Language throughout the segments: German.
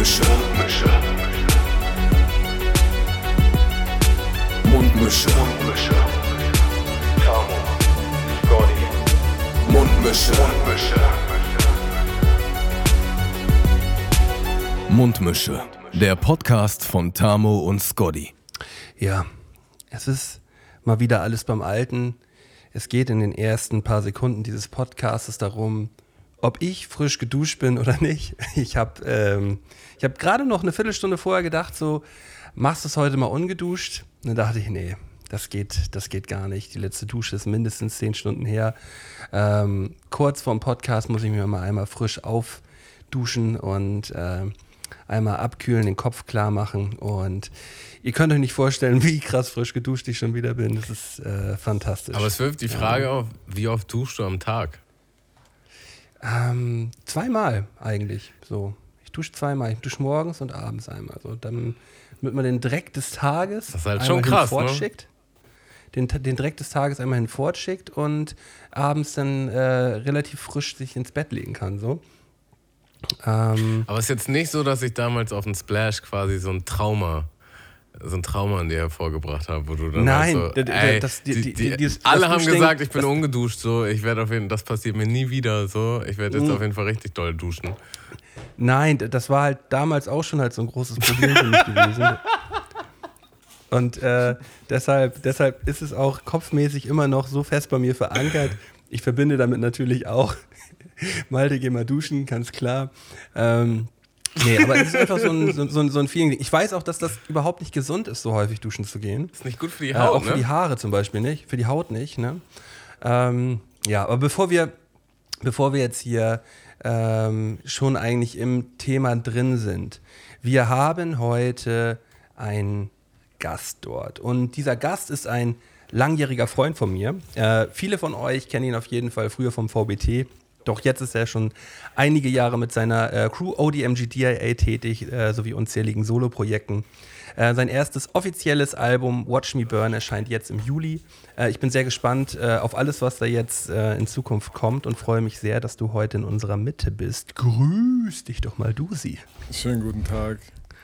Mundmische. Mundmische. Mundmische. Mundmische. Tamo. Scotty. Mundmische. Mundmische. Mundmische. Der Podcast von Tamo und Scotty. Ja, es ist mal wieder alles beim Alten. Es geht in den ersten paar Sekunden dieses Podcasts darum, ob ich frisch geduscht bin oder nicht. Ich habe ähm, hab gerade noch eine Viertelstunde vorher gedacht, so, machst du es heute mal ungeduscht? Und dann dachte ich, nee, das geht, das geht gar nicht. Die letzte Dusche ist mindestens zehn Stunden her. Ähm, kurz vorm Podcast muss ich mir mal einmal frisch aufduschen und äh, einmal abkühlen, den Kopf klar machen. Und ihr könnt euch nicht vorstellen, wie krass frisch geduscht ich schon wieder bin. Das ist äh, fantastisch. Aber es wirft die Frage ja. auf, wie oft duschst du am Tag? Ähm, zweimal eigentlich. So. Ich dusche zweimal. Ich dusche morgens und abends einmal. So, dann, damit man den Dreck des Tages das ist halt schon krass, fortschickt. Ne? Den, den Dreck des Tages einmal hinfortschickt und abends dann äh, relativ frisch sich ins Bett legen kann. So. Ähm, Aber es ist jetzt nicht so, dass ich damals auf dem Splash quasi so ein Trauma so ein Trauma an dir hervorgebracht habe, wo du dann Nein, so, ey, das, die, die, die, die, alle haben gesagt, ich bin ungeduscht, so, ich werde auf jeden das passiert mir nie wieder, so, ich werde jetzt mhm. auf jeden Fall richtig doll duschen. Nein, das war halt damals auch schon halt so ein großes Problem für mich gewesen. Und äh, deshalb, deshalb ist es auch kopfmäßig immer noch so fest bei mir verankert. Ich verbinde damit natürlich auch, Malte, geh mal duschen, ganz klar. Ähm, Nee, aber es ist einfach so ein, so, so, so ein Feeling. Ich weiß auch, dass das überhaupt nicht gesund ist, so häufig duschen zu gehen. Ist nicht gut für die Haut. Äh, auch für ne? die Haare zum Beispiel nicht. Für die Haut nicht. Ne? Ähm, ja, aber bevor wir, bevor wir jetzt hier ähm, schon eigentlich im Thema drin sind, wir haben heute einen Gast dort. Und dieser Gast ist ein langjähriger Freund von mir. Äh, viele von euch kennen ihn auf jeden Fall früher vom VBT. Doch jetzt ist er schon einige Jahre mit seiner äh, Crew ODMG DIA tätig, äh, sowie unzähligen Soloprojekten. Äh, sein erstes offizielles Album Watch Me Burn erscheint jetzt im Juli. Äh, ich bin sehr gespannt äh, auf alles, was da jetzt äh, in Zukunft kommt und freue mich sehr, dass du heute in unserer Mitte bist. Grüß dich doch mal, Dusi. Schönen guten Tag.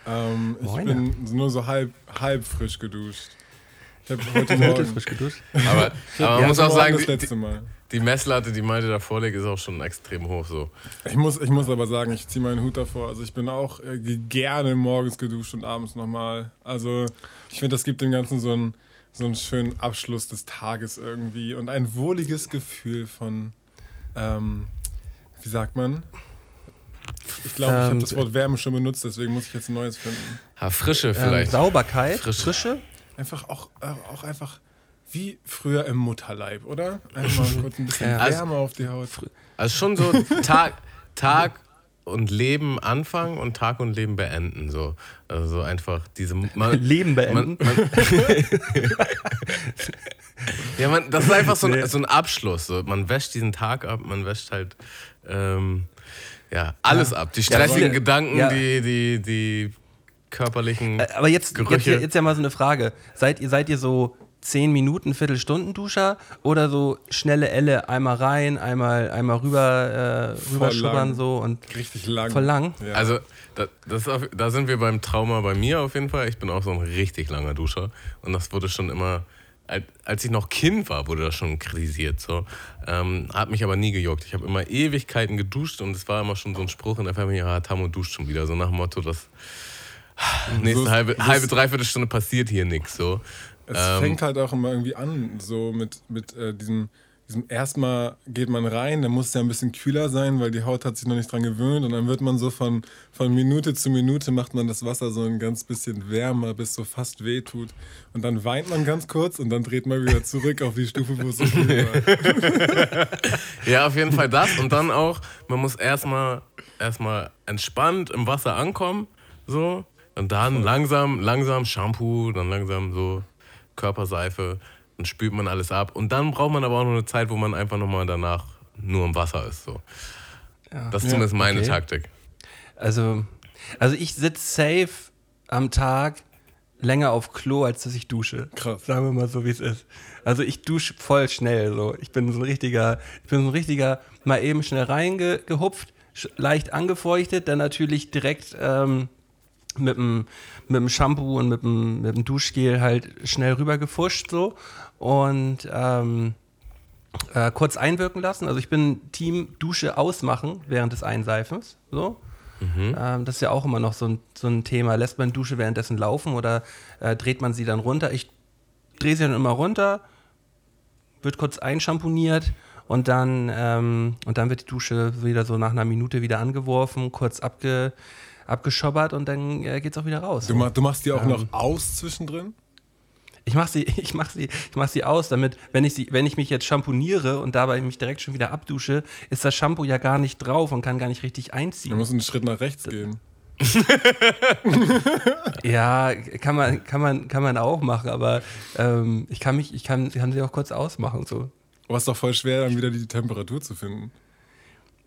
Ähm, ich bin nur so halb, halb frisch geduscht. Ich habe heute Morgen frisch geduscht. Aber, aber man ja, muss auch sagen, das letzte Mal. Die Messlatte, die Malte da vorlegt, ist auch schon extrem hoch so. Ich muss, ich muss aber sagen, ich ziehe meinen Hut davor. Also ich bin auch äh, gerne morgens geduscht und abends nochmal. Also ich finde, das gibt dem Ganzen so einen, so einen schönen Abschluss des Tages irgendwie und ein wohliges Gefühl von, ähm, wie sagt man? Ich glaube, ich habe ähm, das Wort Wärme schon benutzt, deswegen muss ich jetzt ein neues finden. Ha, Frische vielleicht. Ähm, Sauberkeit. Frische. Frische. Einfach auch, äh, auch einfach wie früher im Mutterleib, oder? Einmal kurz ein bisschen ja, Wärme auf die Haut. Also schon so Tag, Tag und Leben anfangen und Tag und Leben beenden. So. Also einfach diese. Man, Leben beenden? Man, man ja, man, das ist einfach so ein, so ein Abschluss. So. Man wäscht diesen Tag ab, man wäscht halt ähm, ja, alles ja. ab. Die stressigen ja, Gedanken, ja. die, die, die körperlichen. Äh, aber jetzt, Gerüche. jetzt, jetzt ja mal so eine Frage. Seid ihr, seid ihr so 10 Minuten, Viertelstunden Duscher oder so schnelle Elle, einmal rein, einmal, einmal rüber, äh, rüber so und richtig lang. Voll lang. Ja. Also da, das auf, da sind wir beim Trauma bei mir auf jeden Fall. Ich bin auch so ein richtig langer Duscher und das wurde schon immer als ich noch Kind war, wurde das schon kritisiert. So. Ähm, hat mich aber nie gejuckt. Ich habe immer Ewigkeiten geduscht und es war immer schon so ein Spruch in der Familie, ja, Tamo duscht schon wieder. So nach dem Motto, dass nächste so, halbe, halbe, dreiviertel Stunde passiert hier nichts. So. Es ähm, fängt halt auch immer irgendwie an, so mit, mit äh, diesem, diesem erstmal geht man rein, dann muss es ja ein bisschen kühler sein, weil die Haut hat sich noch nicht dran gewöhnt und dann wird man so von, von Minute zu Minute macht man das Wasser so ein ganz bisschen wärmer, bis so fast weh tut. Und dann weint man ganz kurz und dann dreht man wieder zurück auf die Stufe, wo es so war. ja, auf jeden Fall das und dann auch, man muss erstmal erstmal entspannt im Wasser ankommen, so. Und dann langsam, langsam Shampoo, dann langsam so Körperseife, dann spült man alles ab. Und dann braucht man aber auch noch eine Zeit, wo man einfach nochmal danach nur im Wasser ist. So. Ja. Das ist zumindest ja, meine Taktik. Also, also ich sitze safe am Tag länger auf Klo, als dass ich dusche. Krass. Sagen wir mal so, wie es ist. Also ich dusche voll schnell. So. Ich bin so ein richtiger, ich bin so ein richtiger, mal eben schnell reingehupft, leicht angefeuchtet, dann natürlich direkt ähm, mit dem, mit dem Shampoo und mit dem, mit dem Duschgel halt schnell rüber gefuscht so und ähm, äh, kurz einwirken lassen. Also ich bin Team Dusche ausmachen während des Einseifens. So. Ähm, das ist ja auch immer noch so ein, so ein Thema. Lässt man Dusche währenddessen laufen oder äh, dreht man sie dann runter? Ich drehe sie dann immer runter, wird kurz einschamponiert und dann, ähm, und dann wird die Dusche wieder so nach einer Minute wieder angeworfen, kurz abge, abgeschobbert und dann äh, geht's auch wieder raus. Du, ma du machst die auch Ähm. noch aus zwischendrin? Ich mache sie, ich mach sie, ich mach sie aus, damit, wenn ich, sie, wenn ich mich jetzt schamponiere und dabei mich direkt schon wieder abdusche, ist das Shampoo ja gar nicht drauf und kann gar nicht richtig Du einziehen. musst einen Schritt nach rechts gehen. Ja, kann man, kann man, kann man auch machen, aber ähm, ich kann mich, ich kann, kann sie auch kurz ausmachen. So. Aber es ist doch voll schwer, dann wieder die Temperatur zu finden.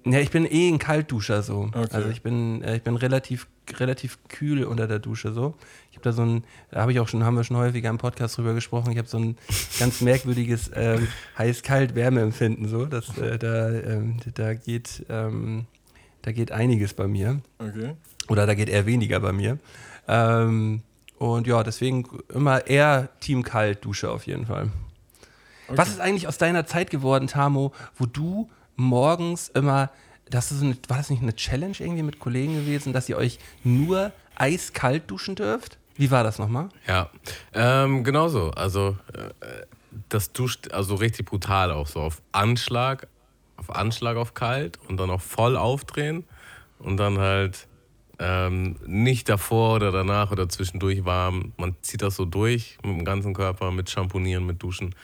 Ja, ich bin eh ein Kaltduscher so. Okay. Also ich bin, äh, ich bin relativ, relativ kühl unter der Dusche so. Ich habe da so ein, da habe ich auch schon, haben wir schon häufiger im Podcast drüber gesprochen. Ich habe so ein ganz merkwürdiges ähm, heiß-kalt-Wärmeempfinden so. Das, äh, da, ähm, da geht, ähm, da geht einiges bei mir. Okay. Oder da geht eher weniger bei mir. Ähm, und ja, deswegen immer eher Team Kalt Dusche auf jeden Fall. Was ist eigentlich aus deiner Zeit geworden, Tamo, wo du morgens immer, das ist eine, war das nicht eine Challenge irgendwie mit Kollegen gewesen, dass ihr euch nur eiskalt duschen dürft? Wie war das nochmal? Ja, ähm, genauso. Also äh, das duscht also richtig brutal auch so auf Anschlag, auf Anschlag auf kalt und dann auch voll aufdrehen und dann halt ähm, nicht davor oder danach oder zwischendurch warm. Man zieht das so durch mit dem ganzen Körper, mit Schamponieren, mit Duschen.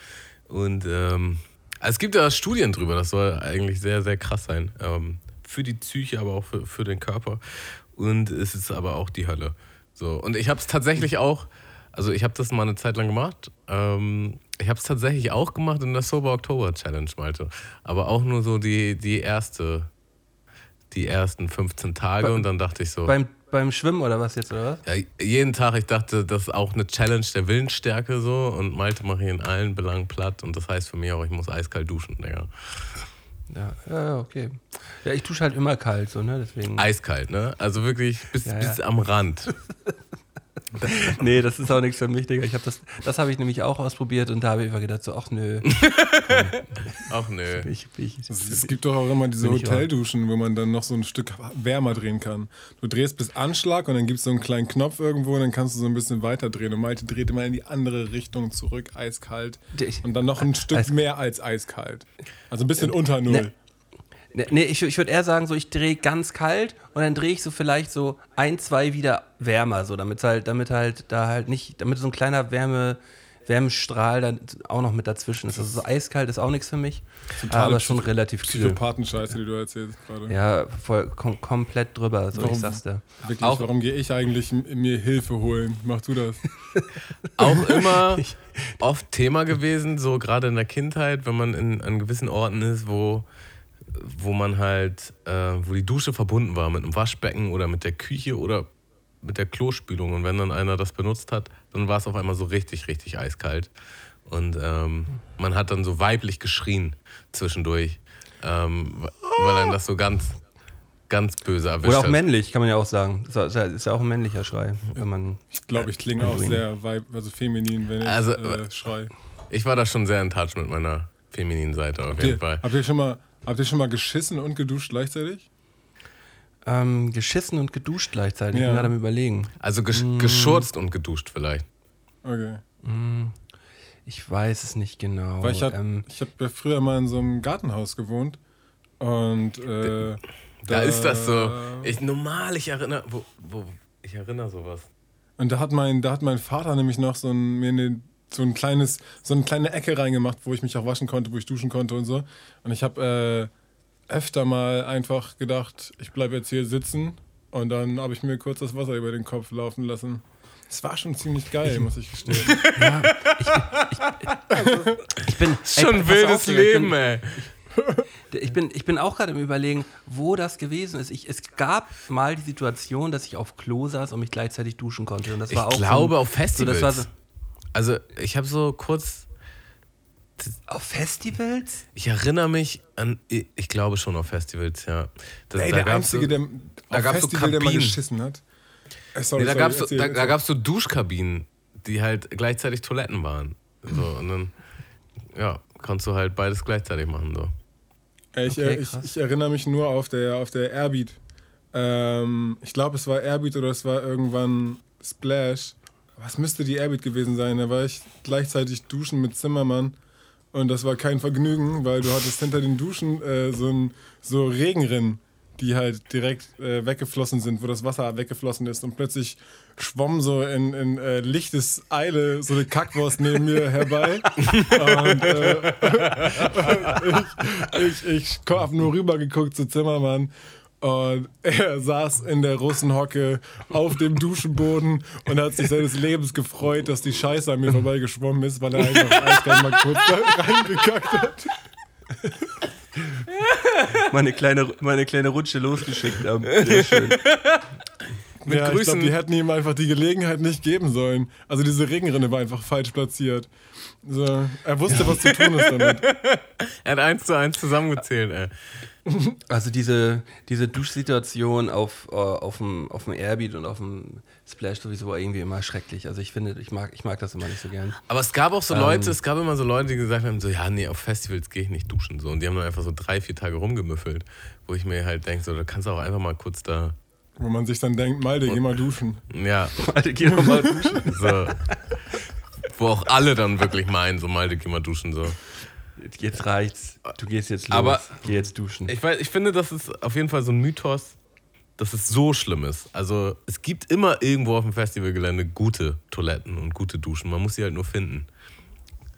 Und ähm, es gibt da Studien drüber, das soll eigentlich sehr, sehr krass sein. Ähm, für die Psyche, aber auch für, für den Körper. Und es ist aber auch die Hölle. So. Und ich habe es tatsächlich auch, also ich habe das mal eine Zeit lang gemacht. Ähm, ich habe es tatsächlich auch gemacht in der Sober Oktober Challenge, Malte. Aber auch nur so die, die erste, die ersten 15 Tage Bei- und dann dachte ich so. Beim, beim Schwimmen oder was jetzt, oder was? Ja, jeden Tag, ich dachte, das ist auch eine Challenge der Willensstärke so und Malte mache ich in allen Belangen platt und das heißt für mich auch, ich muss eiskalt duschen, Digga. Ja, ja, okay. Ja, ich dusche halt immer kalt, so, ne? Deswegen. Eiskalt, ne? Also wirklich bis, Ja, ja. bis am Rand. Nee, das ist auch nichts für mich, Digga. Ich hab das das habe ich nämlich auch ausprobiert und da habe ich immer gedacht, so, ach nö. Ach nö. Ich, ich, Es gibt doch auch immer diese ich. Hotelduschen, wo man dann noch so ein Stück wärmer drehen kann. Du drehst bis Anschlag und dann gibt es so einen kleinen Knopf irgendwo und dann kannst du so ein bisschen weiter drehen. Und Malte dreht immer in die andere Richtung zurück, eiskalt. Ich- Und dann noch ein Stück mehr als eiskalt. Also ein bisschen unter Null. Ne. Nee, nee ich, ich würde eher sagen, so ich drehe ganz kalt und dann drehe ich so vielleicht so ein, zwei wieder wärmer, so damit halt, damit halt da halt nicht, damit so ein kleiner Wärme, Wärmestrahl dann auch noch mit dazwischen ist. Also so eiskalt ist auch nichts für mich, aber schon relativ kühl. Psychopathenscheiße, die du erzählst gerade. Ja, voll kom komplett drüber, so Warum? ich sag's dir. Wirklich, Auch- warum gehe ich eigentlich mir Hilfe holen? Mach du das. Auch immer oft Thema gewesen, so gerade in der Kindheit, wenn man in, an gewissen Orten ist, wo, wo man halt, äh, wo die Dusche verbunden war mit einem Waschbecken oder mit der Küche oder mit der Klospülung. Und wenn dann einer das benutzt hat, dann war es auf einmal so richtig, richtig eiskalt. Und ähm, man hat dann so weiblich geschrien zwischendurch, ähm, weil einem das so ganz, ganz böse erwischt Oder auch hat. männlich, kann man ja auch sagen. Ist ja- ist ja, ist ja auch ein männlicher Schrei, wenn man. Ich glaube, ich klinge auch sehr weib also feminin, wenn ich Also, äh, schrei. Ich war da schon sehr in Touch mit meiner femininen Seite auf Habt jeden ihr, Fall. habt, ihr schon mal, habt ihr schon mal geschissen und geduscht gleichzeitig? Ähm, geschissen und geduscht gleichzeitig. Ich Ja. bin gerade am überlegen. Also gesch Mm. geschurzt und geduscht vielleicht. Okay. Ich weiß es nicht genau. Weil ich hab, ähm, ich habe ja früher mal in so einem Gartenhaus gewohnt und äh, Da ist das so. Ich normal, ich erinnere, wo, wo, ich erinnere sowas. Und da hat mein, da hat mein Vater nämlich noch so ein, mir eine, so ein kleines, so eine kleine Ecke reingemacht, wo ich mich auch waschen konnte, wo ich duschen konnte und so. Und ich habe äh, öfter mal einfach gedacht, ich bleibe jetzt hier sitzen und dann habe ich mir kurz das Wasser über den Kopf laufen lassen. Es war schon ziemlich geil, muss ich gestehen. ich bin Schon ey, wildes auf, ich Leben, ey. Ich bin, ich bin auch gerade im Überlegen, wo das gewesen ist. Ich, es gab mal die Situation, dass ich auf Klo saß und mich gleichzeitig duschen konnte. Und das Ich war auch glaube so, auf Festivals. So, das war so, Also ich habe so kurz Auf Festivals? Ich erinnere mich an, ich glaube schon auf Festivals, ja. Das, Ey, da der gab's Einzige, so, der da auf gab's so Festival, der mal geschissen hat. Äh, sorry, nee, da gab es so, da, da gab's so Duschkabinen, die halt gleichzeitig Toiletten waren. So, und dann, ja, kannst du halt beides gleichzeitig machen. So. Ich, Okay, äh, ich, ich erinnere mich nur auf der, auf der Airbeat. Ähm, ich glaube, es war Airbeat oder es war irgendwann Splash. Was müsste die Airbeat gewesen sein? Da war ich gleichzeitig duschen mit Zimmermann. Und das war kein Vergnügen, weil du hattest hinter den Duschen äh, so, ein, so Regenrinnen, die halt direkt äh, weggeflossen sind, wo das Wasser weggeflossen ist. Und plötzlich schwamm so in, in äh, lichtes Eile so eine Kackwurst neben mir herbei. Und äh, ich, ich hab nur rübergeguckt zu Zimmermann und er saß in der Russenhocke auf dem Duschenboden und hat sich seines Lebens gefreut, dass die Scheiße an mir vorbeigeschwommen ist, weil er einfach eiskalt mal kurz reingekackt hat. Meine kleine, meine kleine Rutsche losgeschickt haben. Sehr schön. Mit ja, ich Grüßen. glaube, die hätten ihm einfach die Gelegenheit nicht geben sollen. Also diese Regenrinne war einfach falsch platziert. So, er wusste, was zu tun ist damit. Er hat eins zu eins zusammengezählt, ey. Also diese, diese Duschsituation auf, äh, auf, dem, auf dem Airbeat und auf dem Splash sowieso irgendwie immer schrecklich. Also ich finde, ich mag, ich mag das immer nicht so gern. Aber es gab auch so Ähm. Leute, es gab immer so Leute, die gesagt haben, so, ja, nee, auf Festivals gehe ich nicht duschen. So. Und die haben dann einfach so drei, vier Tage rumgemüffelt. Wo ich mir halt denke, so, da kannst du auch einfach mal kurz da, Wo man sich dann denkt, Malde, geh mal duschen. ja, Alter, geh doch mal duschen. so. Wo auch alle dann wirklich meinen, so, Malte, geh mal duschen, so. Jetzt reicht's. Du gehst jetzt los. Aber- Geh jetzt duschen. Ich, weiß, ich finde, das ist auf jeden Fall so ein Mythos, dass es so schlimm ist. Also es gibt immer irgendwo auf dem Festivalgelände gute Toiletten und gute Duschen. Man muss sie halt nur finden.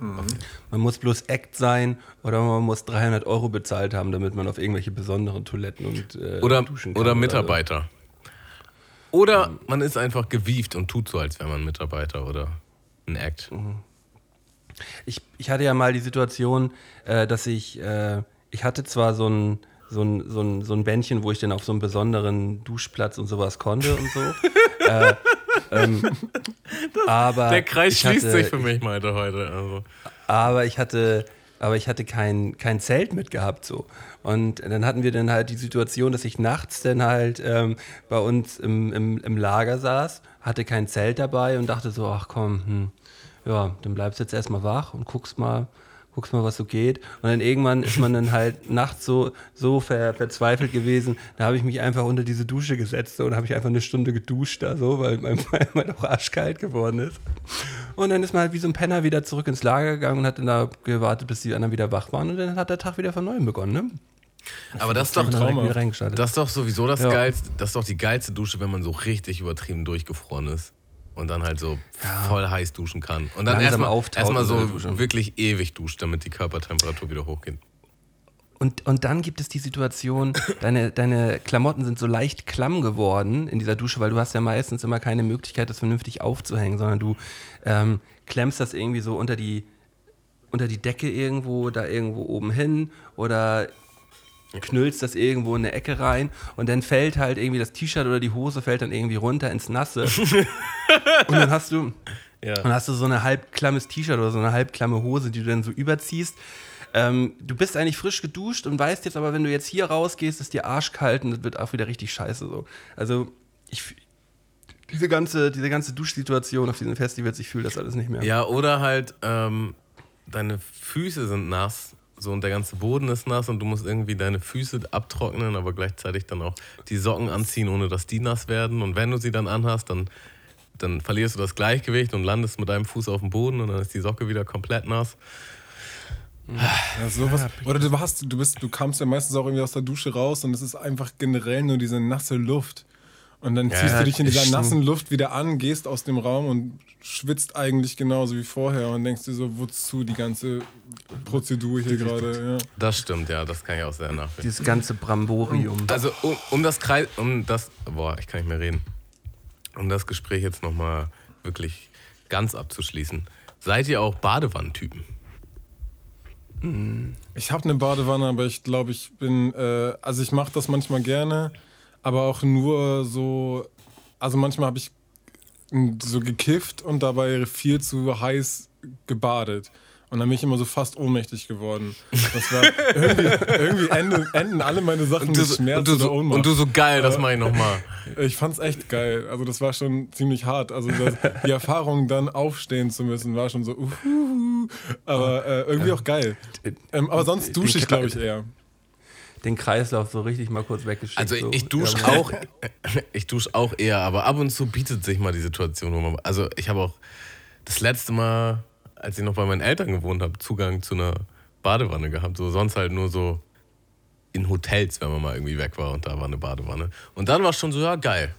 Man muss bloß Act sein oder man muss 300 Euro bezahlt haben, damit man auf irgendwelche besonderen Toiletten und äh, Oder, duschen kann. oder Mitarbeiter. Oder man ist einfach gewieft und tut so, als wäre man Mitarbeiter oder ein Act. Ich, ich hatte ja mal die Situation, äh, dass ich, äh, ich hatte zwar so ein, so, ein, so, ein, so ein Bändchen, wo ich dann auf so einem besonderen Duschplatz und sowas konnte und so. äh, ähm, aber Der Kreis schließt hatte, sich für mich, meinte heute. Also. Aber ich hatte, aber ich hatte kein, kein Zelt mitgehabt so. Und dann hatten wir dann halt die Situation, dass ich nachts dann halt ähm, bei uns im, im, im Lager saß, hatte kein Zelt dabei und dachte so, ach komm, hm, ja, dann bleibst du jetzt erstmal wach und guckst mal, guckst mal, was so geht. Und dann irgendwann ist man dann halt nachts so, so ver, verzweifelt gewesen. Da habe ich mich einfach unter diese Dusche gesetzt so, und habe ich einfach eine Stunde geduscht da so, weil mein, weil mein auch arschkalt geworden ist. Und dann ist man halt wie so ein Penner wieder zurück ins Lager gegangen und hat dann da gewartet, bis die anderen wieder wach waren. Und dann hat der Tag wieder von neuem begonnen, ne? Aber das ist doch, das ist doch sowieso das Ja. geilste, das ist doch die geilste Dusche, wenn man so richtig übertrieben durchgefroren ist. Und dann halt so voll heiß duschen kann. Und dann erstmal erstmal so wirklich ewig duscht, damit die Körpertemperatur wieder hochgeht. Und, und dann gibt es die Situation, deine, deine Klamotten sind so leicht klamm geworden in dieser Dusche, weil du hast ja meistens immer keine Möglichkeit, das vernünftig aufzuhängen, sondern du ähm, klemmst das irgendwie so unter die, unter die Decke irgendwo, da irgendwo oben hin oder knüllst das irgendwo in eine Ecke rein und dann fällt halt irgendwie das T-Shirt oder die Hose fällt dann irgendwie runter ins Nasse. und dann hast du, dann hast du so eine halbklammes T-Shirt oder so eine halbklamme Hose, die du dann so überziehst. Ähm, du bist eigentlich frisch geduscht und weißt jetzt aber, wenn du jetzt hier rausgehst, ist dir arschkalt und das wird auch wieder richtig scheiße so. Also ich diese ganze, diese ganze Duschsituation auf diesen Festivals, ich fühle das alles nicht mehr. Ja, oder halt, ähm, deine Füße sind nass, so und der ganze Boden ist nass und du musst irgendwie deine Füße abtrocknen, aber gleichzeitig dann auch die Socken anziehen, ohne dass die nass werden. Und wenn du sie dann anhast, dann, dann verlierst du das Gleichgewicht und landest mit deinem Fuß auf dem Boden und dann ist die Socke wieder komplett nass. Ja, sowas. Oder du hast, du bist, du kamst ja meistens auch irgendwie aus der Dusche raus und es ist einfach generell nur diese nasse Luft. Und dann ziehst Ja, du dich in dieser nassen Luft wieder an, gehst aus dem Raum und schwitzt eigentlich genauso wie vorher und denkst dir so, wozu die ganze Prozedur hier gerade. Ja. Das stimmt, ja, das kann ich auch sehr nachvollziehen. Dieses ganze Bramborium. Also um, um das Kreis, um das, boah, ich kann nicht mehr reden. Um das Gespräch jetzt nochmal wirklich ganz abzuschließen. Seid ihr auch Badewannentypen? Ich habe eine Badewanne, aber ich glaube, ich bin, äh, also ich mache das manchmal gerne, aber auch nur so, also manchmal habe ich so gekifft und dabei viel zu heiß gebadet. Und dann bin ich immer so fast ohnmächtig geworden. Das war irgendwie, irgendwie enden, enden alle meine Sachen Und du, mit so- Schmerz und, du so, oder Ohnmacht. und du so geil, das mache ich nochmal. Ich fand's echt geil. Also das war schon ziemlich hart. Also das, die Erfahrung, dann aufstehen zu müssen, war schon so. Uhuhu. Aber äh, irgendwie auch geil. Ähm, aber sonst dusche ich, glaube ich, eher. Den Kreislauf so richtig mal kurz weggeschickt. Also so. ich dusche Ja, auch, ich dusche auch eher, aber ab und zu bietet sich mal die Situation, wo man, also ich habe auch das letzte Mal, als ich noch bei meinen Eltern gewohnt habe, Zugang zu einer Badewanne gehabt. So sonst halt nur so in Hotels, wenn man mal irgendwie weg war und da war eine Badewanne. Und dann war es schon so, ja geil,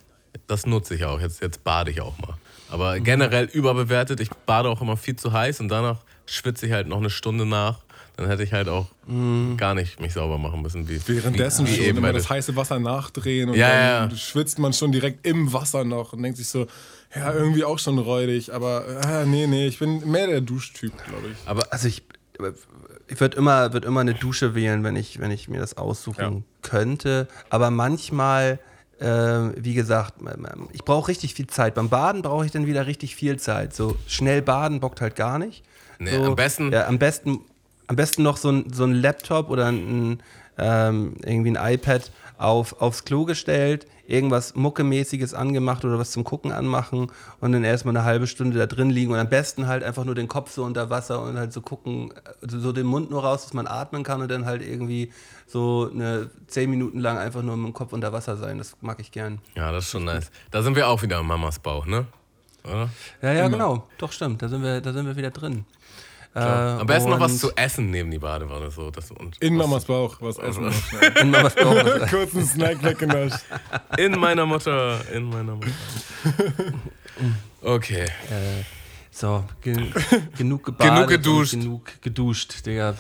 das nutze ich auch. Jetzt, jetzt bade ich auch mal. Aber generell überbewertet. Ich bade auch immer viel zu heiß und danach schwitze ich halt noch eine Stunde nach. Dann hätte ich halt auch gar nicht mich sauber machen müssen. Wie, Währenddessen wie, wie schon eben immer bei das heiße Wasser nachdrehen und Ja, dann ja. schwitzt man schon direkt im Wasser noch und denkt sich so, ja, irgendwie auch schon räudig, aber äh, nee, nee, ich bin mehr der Duschtyp, glaube ich. Aber Also ich, ich würde immer, würd immer eine Dusche wählen, wenn ich, wenn ich mir das aussuchen Ja. könnte. Aber manchmal, ähm, wie gesagt, ich brauche richtig viel Zeit. Beim Baden brauche ich dann wieder richtig viel Zeit. So schnell baden bockt halt gar nicht. Nee, so, am besten- Ja, am besten, am besten noch so ein, so ein Laptop oder ein, ähm, irgendwie ein iPad auf, aufs Klo gestellt, irgendwas Muckemäßiges angemacht oder was zum Gucken anmachen und dann erstmal eine halbe Stunde da drin liegen und am besten halt einfach nur den Kopf so unter Wasser und halt so gucken, also so den Mund nur raus, dass man atmen kann und dann halt irgendwie so eine zehn Minuten lang einfach nur mit dem Kopf unter Wasser sein. Das mag ich gern. Ja, das ist schon nice. Da sind wir auch wieder am Mamas Bauch, ne? Oder? Ja, ja, genau. Doch, stimmt. Da sind wir, da sind wir wieder drin. Äh, Am besten noch was zu essen neben die Badewanne. So. Das, und In was- Mamas Bauch, was essen was braucht. Kurz einen Snack weggenascht. In meiner Mutter. In meiner Mutter. Okay. So, gen genug gebadet. Genug geduscht. Genug geduscht, Digga.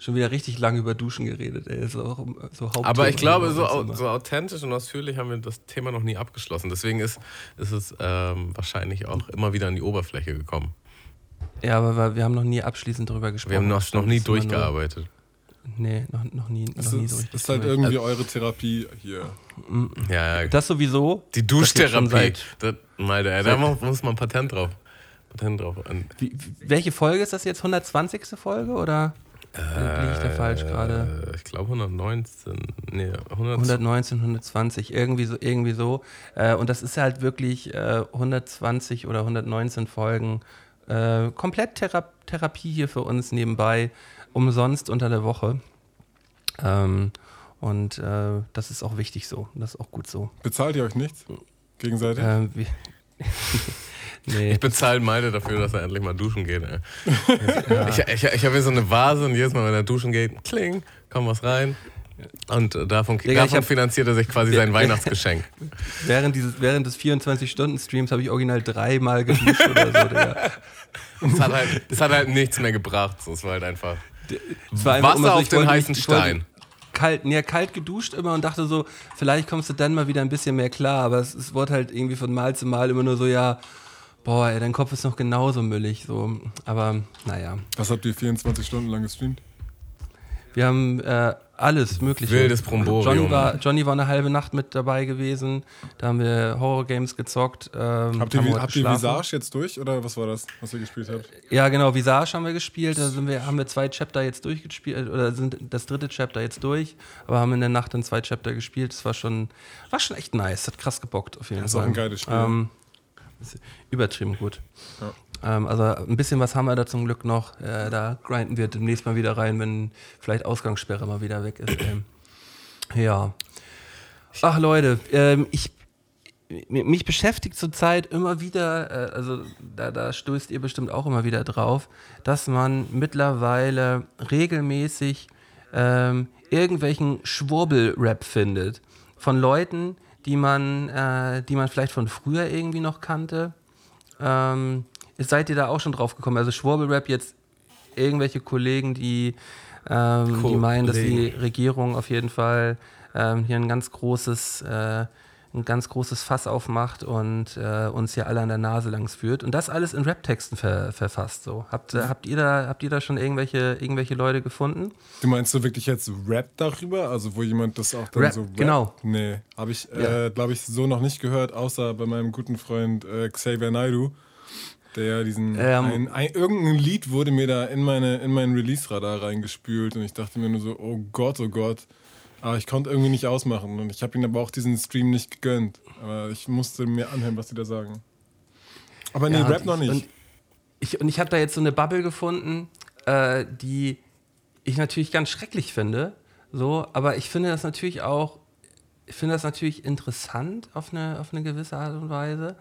Schon wieder richtig lange über Duschen geredet, ey. Ist auch so Hauptthema Aber ich glaube, so, au- so authentisch und ausführlich haben wir das Thema noch nie abgeschlossen. Deswegen ist, ist es ähm, wahrscheinlich auch immer wieder an die Oberfläche gekommen. Ja, aber wir- haben noch nie abschließend drüber gesprochen. Wir haben noch, noch nie Das durchgearbeitet. Nee, noch, noch nie, Das noch nie ist, richtig. ist halt irgendwie eure Therapie hier. Ja, ja. Das sowieso. Die das Duschtherapie. Das, Malte, ey, da muss man Patent drauf. Patent drauf. Wie, welche Folge ist das jetzt? 120. Folge oder liege ich da falsch gerade? äh, ich glaube 119. Nee, 100, 119, 120, irgendwie so, irgendwie so. Äh, und das ist halt wirklich äh, 120 oder 119 Folgen. Äh, komplett Thera Therapie hier für uns nebenbei, umsonst unter der Woche. Ähm, und äh, das ist auch wichtig so. Das ist auch gut so. Bezahlt ihr euch nichts? Gegenseitig? Ähm, nee. Ich bezahle Malte dafür, dass er endlich mal duschen geht. Ey. Ich, ich, ich habe hier so eine Vase und jedes Mal, wenn er duschen geht, kling, kommt was rein. Und äh, davon, Digga, ich davon hab- finanziert er sich quasi sein Weihnachtsgeschenk. Während, dieses, während des 24-Stunden-Streams habe ich original dreimal geduscht oder so. Digga. Das hat, halt, das hat halt nichts mehr gebracht. So, Es war halt einfach Es war einfach Wasser immer so, auf den wollte- heißen Stein. Kalt, nee, kalt geduscht immer und dachte so, vielleicht kommst du dann mal wieder ein bisschen mehr klar. Aber es, es wurde halt irgendwie von Mal zu Mal immer nur so, ja, boah, ey, dein Kopf ist noch genauso müllig. So. Aber naja, Was habt ihr 24 Stunden lang gestreamt? Wir haben äh, alles Mögliche. Wildes Bromborium. Johnny war, Johnny war eine halbe Nacht mit dabei gewesen. Da haben wir Horror-Games gezockt. Ähm, Habt ihr, habt ihr. Visage jetzt durch oder was war das, was ihr gespielt habt? Ja, genau, Visage haben wir gespielt. Da sind wir, haben wir zwei Chapter jetzt durchgespielt, oder sind das dritte Chapter jetzt durch, aber haben in der Nacht dann zwei Chapter gespielt. Das war schon, war schon echt nice. Hat krass gebockt auf jeden Das ist Fall. auch ein geiles Spiel. Ähm, übertrieben gut. Ähm, also ein bisschen was haben wir da zum Glück noch. Äh, da grinden wir demnächst mal wieder rein, wenn vielleicht Ausgangssperre mal wieder weg ist. Ähm, ja. Ach Leute, ähm, ich mi- mich beschäftigt zurzeit immer wieder, äh, also da, da stößt ihr bestimmt auch immer wieder drauf, dass man mittlerweile regelmäßig ähm, irgendwelchen Schwurbel-Rap findet. Von Leuten, die man, äh, die man vielleicht von früher irgendwie noch kannte. Ähm, seid ihr da auch schon drauf gekommen? Also Schwurbel-Rap jetzt irgendwelche Kollegen, die, ähm, die meinen, dass die Regierung auf jeden Fall ähm, hier ein ganz großes, äh, ein ganz großes Fass aufmacht und äh, uns hier alle an der Nase langs führt. Und das alles in Rap-Texten ver verfasst. So. Habt, äh, habt, ihr da, habt ihr da schon irgendwelche, irgendwelche Leute gefunden? Du meinst du wirklich jetzt Rap darüber? Also wo jemand das auch dann Rap, so rappt? genau. Nee, habe ich, Ja. äh, glaube ich, so noch nicht gehört, außer bei meinem guten Freund äh, Xavier Naidoo. Der ja diesen. Ähm. ein, ein, irgendein Lied wurde mir da in, meine, in meinen Release-Radar reingespült und ich dachte mir nur so, oh Gott, oh Gott. Aber ich konnte irgendwie nicht ausmachen und ich habe ihnen aber auch diesen Stream nicht gegönnt. Aber ich musste mir anhören, was die da sagen. Aber nee, Ja, Rap noch nicht. Und ich, und ich habe da jetzt so eine Bubble gefunden, äh, die ich natürlich ganz schrecklich finde. So, aber ich finde das natürlich auch, ich finde das natürlich interessant auf eine, auf eine gewisse Art und Weise.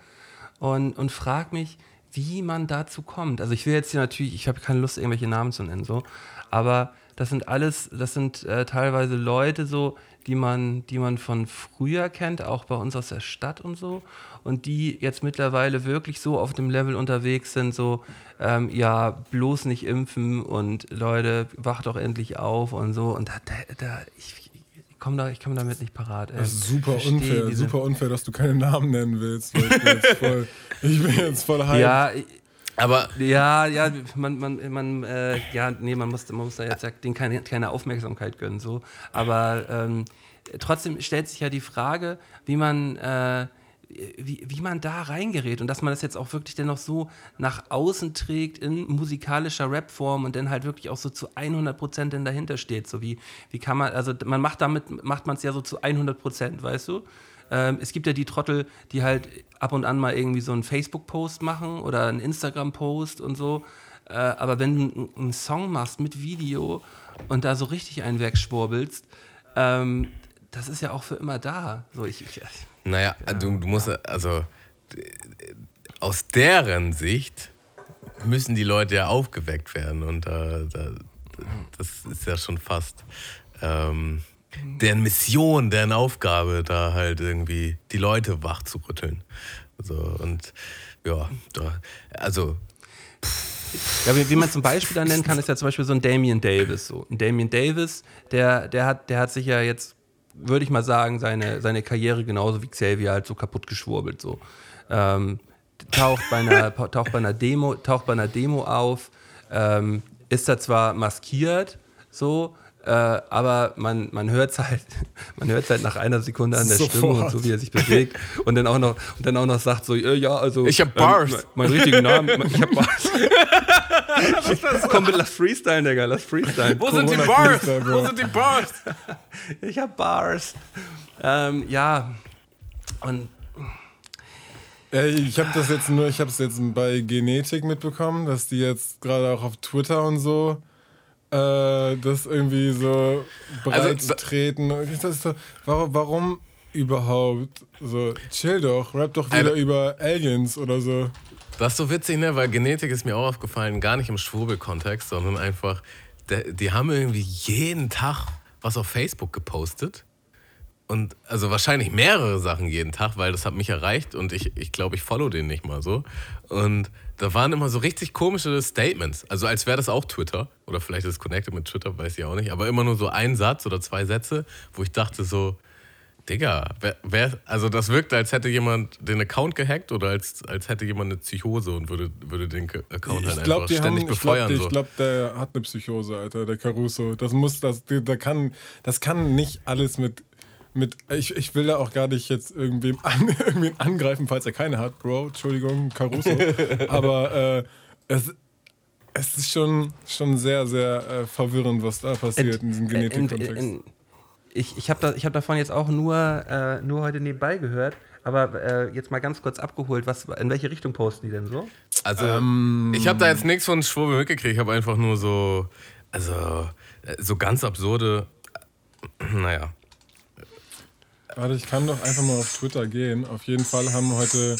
Und, und frag mich, wie man dazu kommt. Also ich will jetzt hier natürlich, ich habe keine Lust, irgendwelche Namen zu nennen, so, aber das sind alles, das sind äh, teilweise Leute so, die man, die man von früher kennt, auch bei uns aus der Stadt und so, und die jetzt mittlerweile wirklich so auf dem Level unterwegs sind, so, ähm, ja, bloß nicht impfen und Leute, wacht doch endlich auf und so, und da, da, da ich, ich komme da, ich komme damit nicht parat. ey. Das ist super Ich versteh unfair, diese- super unfair, dass du keine Namen nennen willst. weil Ich bin jetzt voll, ich bin jetzt voll hyped. Ja, Aber Ja, ja, man, man, man äh, ja, nee, man muss, man muss da jetzt denen keine, keine Aufmerksamkeit gönnen, so. Aber ähm, trotzdem stellt sich ja die Frage, wie man, äh, wie, wie man da reingerät und dass man das jetzt auch wirklich dennoch so nach außen trägt in musikalischer Rapform und dann halt wirklich auch so zu 100 Prozent denn dahinter steht. So wie, wie kann man, also man macht damit, macht man es ja so zu 100 Prozent, weißt du? Ähm, es gibt ja die Trottel, die halt ab und an mal irgendwie so einen Facebook-Post machen oder einen Instagram-Post und so. Äh, aber wenn du einen- einen Song machst mit Video und da so richtig einen wegschwurbelst, ähm, das ist ja auch für immer da. So, ich, ich, Naja, du, du musst, also aus deren Sicht müssen die Leute ja aufgeweckt werden und äh, da, das ist ja schon fast ähm, deren Mission, deren Aufgabe, da halt irgendwie die Leute wach zu rütteln. So, und ja, da, also Ja, wie, wie man zum Beispiel dann nennen kann, ist ja zum Beispiel so ein Damian Davis. So. Ein Damian Davis, der, der, hat, der hat sich ja jetzt, würde ich mal sagen, seine, seine Karriere genauso wie Xavier halt so kaputt geschwurbelt. So. Ähm, taucht, bei einer, taucht, bei einer Demo, taucht bei einer Demo auf, ähm, ist da zwar maskiert, so, äh, aber man, man hört es halt, man hört's halt nach einer Sekunde an der Stimme und Sofort. so, wie er sich bewegt und dann auch noch, und dann auch noch sagt so, äh, ja, also Ich hab Bars. Ähm, mein richtigen Namen, ich hab Bars. Komm, bitte, lass freestylen, Digga, lass freestylen. Wo sind die Bars? Wo sind die Bars? Ich hab Bars. Ähm, ja. Und Ey, ich habe das jetzt nur, ich habe es jetzt bei Genetik mitbekommen, dass die jetzt gerade auch auf Twitter und so äh, das irgendwie so breit Also, treten. Und ich dachte so, warum, warum überhaupt? So, chill doch, rap doch wieder über Aliens oder so. Das ist so witzig, ne? Weil Genetik ist mir auch aufgefallen, gar nicht im Schwurbel-Kontext, sondern einfach, die haben irgendwie jeden Tag was auf Facebook gepostet. Und also wahrscheinlich mehrere Sachen jeden Tag, weil das hat mich erreicht und ich glaube, ich, glaub, ich follow den nicht mal so. Und da waren immer so richtig komische Statements. Also als wäre das auch Twitter. Oder vielleicht ist es connected mit Twitter, weiß ich auch nicht. Aber immer nur so ein Satz oder zwei Sätze, wo ich dachte so, Digga, wer, wer, also das wirkt, als hätte jemand den Account gehackt oder als, als hätte jemand eine Psychose und würde, würde den Account halt Ich glaube, einfach die haben, ständig ich befeuern. glaube, so. glaub, der hat eine Psychose, Alter, der Caruso. Das muss, das, da kann, das kann nicht alles mit, mit, ich, ich will da auch gar nicht jetzt irgendwem, an, irgendwen angreifen, falls er keine hat, Bro. Entschuldigung, Caruso. Aber äh, es, es ist schon, schon sehr, sehr äh, verwirrend, was da passiert in diesem Genetikkontext. Ich, ich habe da, ich hab davon jetzt auch nur, äh, nur heute nebenbei gehört, aber äh, jetzt mal ganz kurz abgeholt, was, in welche Richtung posten die denn so? Also, Ähm, ich habe da jetzt nichts von Schwurbel mitgekriegt. Ich habe einfach nur so, also, äh, so ganz absurde, äh, naja. Warte, ich kann doch einfach mal auf Twitter gehen. Auf jeden Fall haben heute,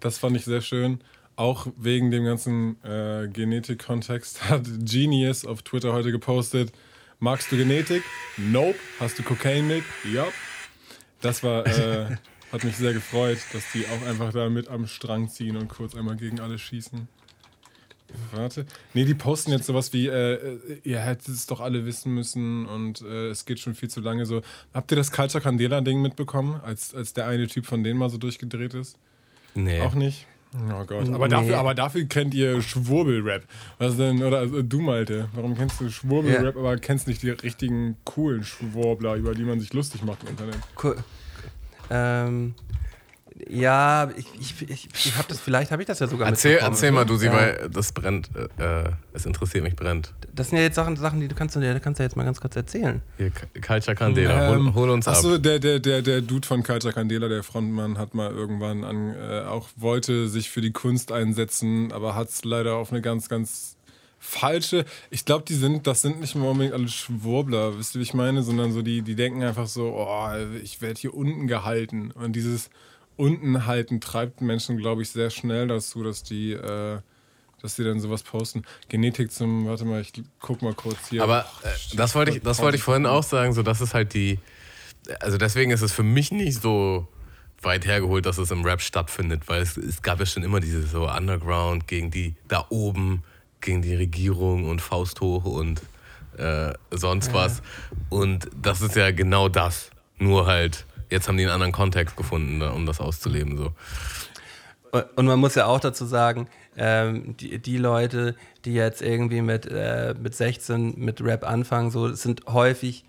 das fand ich sehr schön, auch wegen dem ganzen äh, Genetik-Kontext, hat Genius auf Twitter heute gepostet. Magst du Genetik? Nope. Hast du Kokain mit? Ja. Das war, äh, hat mich sehr gefreut, dass die auch einfach da mit am Strang ziehen und kurz einmal gegen alle schießen. Warte. Nee, die posten jetzt sowas wie, äh, äh, ihr hättet es doch alle wissen müssen und äh, es geht schon viel zu lange so. Habt ihr das Culture Candela-Ding mitbekommen, als, als der eine Typ von denen mal so durchgedreht ist? Nee. Auch nicht? Oh Gott. Aber, Nee. dafür, aber dafür kennt ihr Schwurbel-Rap. Was denn? Oder also, du, Malte. Warum kennst du Schwurbel-Rap, Ja. aber kennst nicht die richtigen coolen Schwurbler, über die man sich lustig macht im Internet? Cool. Ähm, Ja, ich, ich, ich, ich habe das, vielleicht habe ich das ja sogar Erzähl, erzähl mal, du sie, Ja. weil das brennt. Äh, äh, es interessiert mich brennt. Das sind ja jetzt Sachen, Sachen die du kannst, du dir- kannst du jetzt mal ganz kurz erzählen. Hier, Culture Candela, hol, Ähm, hol uns ab. Achso, der, der, der, der Dude von Culture Candela, der Frontmann, hat mal irgendwann an, äh, auch wollte sich für die Kunst einsetzen, aber hat es leider auf eine ganz, ganz falsche. Ich glaube, die sind, das sind nicht mal unbedingt alle Schwurbler, wisst ihr, wie ich meine, sondern so die, die denken einfach so, oh, ich werde hier unten gehalten. Und dieses unten halten treibt Menschen, glaube ich, sehr schnell dazu, dass die, äh, dass die dann sowas posten. Genetik zum, warte mal, ich guck mal kurz hier. Aber äh, das wollte ich, das wollte ich vorhin auch sagen, so das ist halt die, also deswegen ist es für mich nicht so weit hergeholt, dass es im Rap stattfindet, weil es, es gab ja schon immer diese so Underground gegen die da oben, gegen die Regierung und Faust hoch und äh, sonst was. Und das ist ja genau das. Nur halt, jetzt haben die einen anderen Kontext gefunden, um das auszuleben. So. Und man muss ja auch dazu sagen, ähm, die, die Leute, die jetzt irgendwie mit, äh, mit 16 mit Rap anfangen, so sind häufig,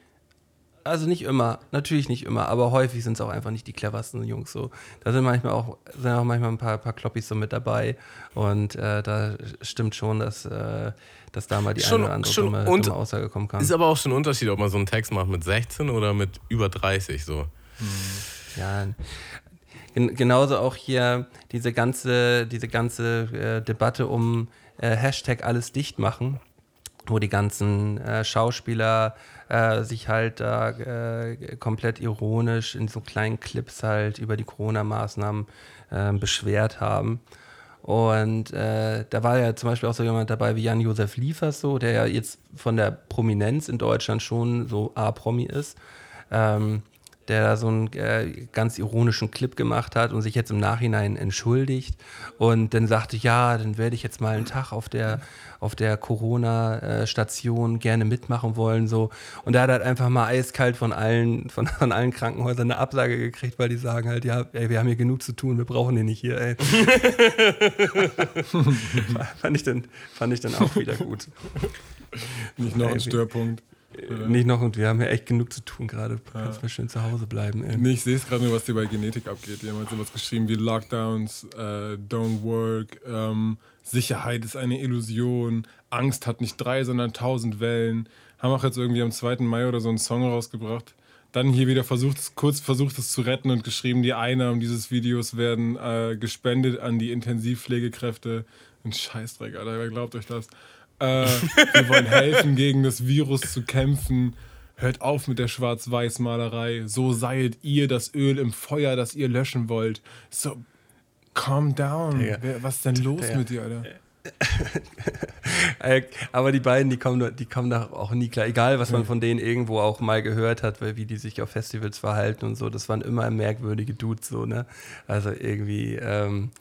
also nicht immer, natürlich nicht immer, aber häufig sind es auch einfach nicht die cleversten Jungs. So. Da sind manchmal auch, sind auch manchmal ein paar, paar Kloppis so mit dabei. Und äh, da stimmt schon, dass, äh, dass da mal die Schon- eine oder andere schon dumme, dumme Aussage kommen kann. Ist aber auch schon ein Unterschied, ob man so einen Text macht mit 16 oder mit über 30 so. Ja, gen genauso auch hier diese ganze, diese ganze äh, Debatte um äh, Hashtag alles dicht machen, wo die ganzen äh, Schauspieler äh, sich halt da äh, komplett ironisch in so kleinen Clips halt über die Corona-Maßnahmen äh, beschwert haben. Und äh, da war ja zum Beispiel auch so jemand dabei wie Jan-Josef Liefers, so, der ja jetzt von der Prominenz in Deutschland schon so A-Promi ist. Ähm, der da so einen äh, ganz ironischen Clip gemacht hat und sich jetzt im Nachhinein entschuldigt und dann sagte, ja, dann werde ich jetzt mal einen Tag auf der, auf der Corona-Station gerne mitmachen wollen. So. Und da hat er halt einfach mal eiskalt von allen, von, von allen Krankenhäusern eine Absage gekriegt, weil die sagen halt, ja, ey, wir haben hier genug zu tun, wir brauchen den nicht hier, ey. fand, ich dann, fand ich dann auch wieder gut. nicht noch ein Ey, Störpunkt. Nicht noch, und wir haben ja echt genug zu tun gerade. Kannst mal schön zu Hause bleiben, ey. Nee, ich sehe es gerade nur, was dir bei Genetik abgeht. Die haben halt sowas geschrieben wie Lockdowns, äh, don't work, ähm, Sicherheit ist eine Illusion, Angst hat nicht drei, sondern tausend Wellen. Haben auch jetzt irgendwie am 2. Mai oder so einen Song rausgebracht. Dann hier wieder versucht, kurz versucht es zu retten und geschrieben, die Einnahmen dieses Videos werden äh, gespendet an die Intensivpflegekräfte. Ein Scheißdreck, Alter, wer glaubt euch das? Äh, wir wollen helfen, gegen das Virus zu kämpfen. Hört auf mit der Schwarz-Weiß-Malerei. So seiet ihr das Öl im Feuer, das ihr löschen wollt. So, calm down. Digga. Was ist denn los Digga. mit dir, Alter? Aber die beiden, die kommen, die kommen da auch nie klar. Egal, was man von denen irgendwo auch mal gehört hat, weil wie die sich auf Festivals verhalten und so, das waren immer merkwürdige Dudes, so, ne? Also irgendwie, ähm,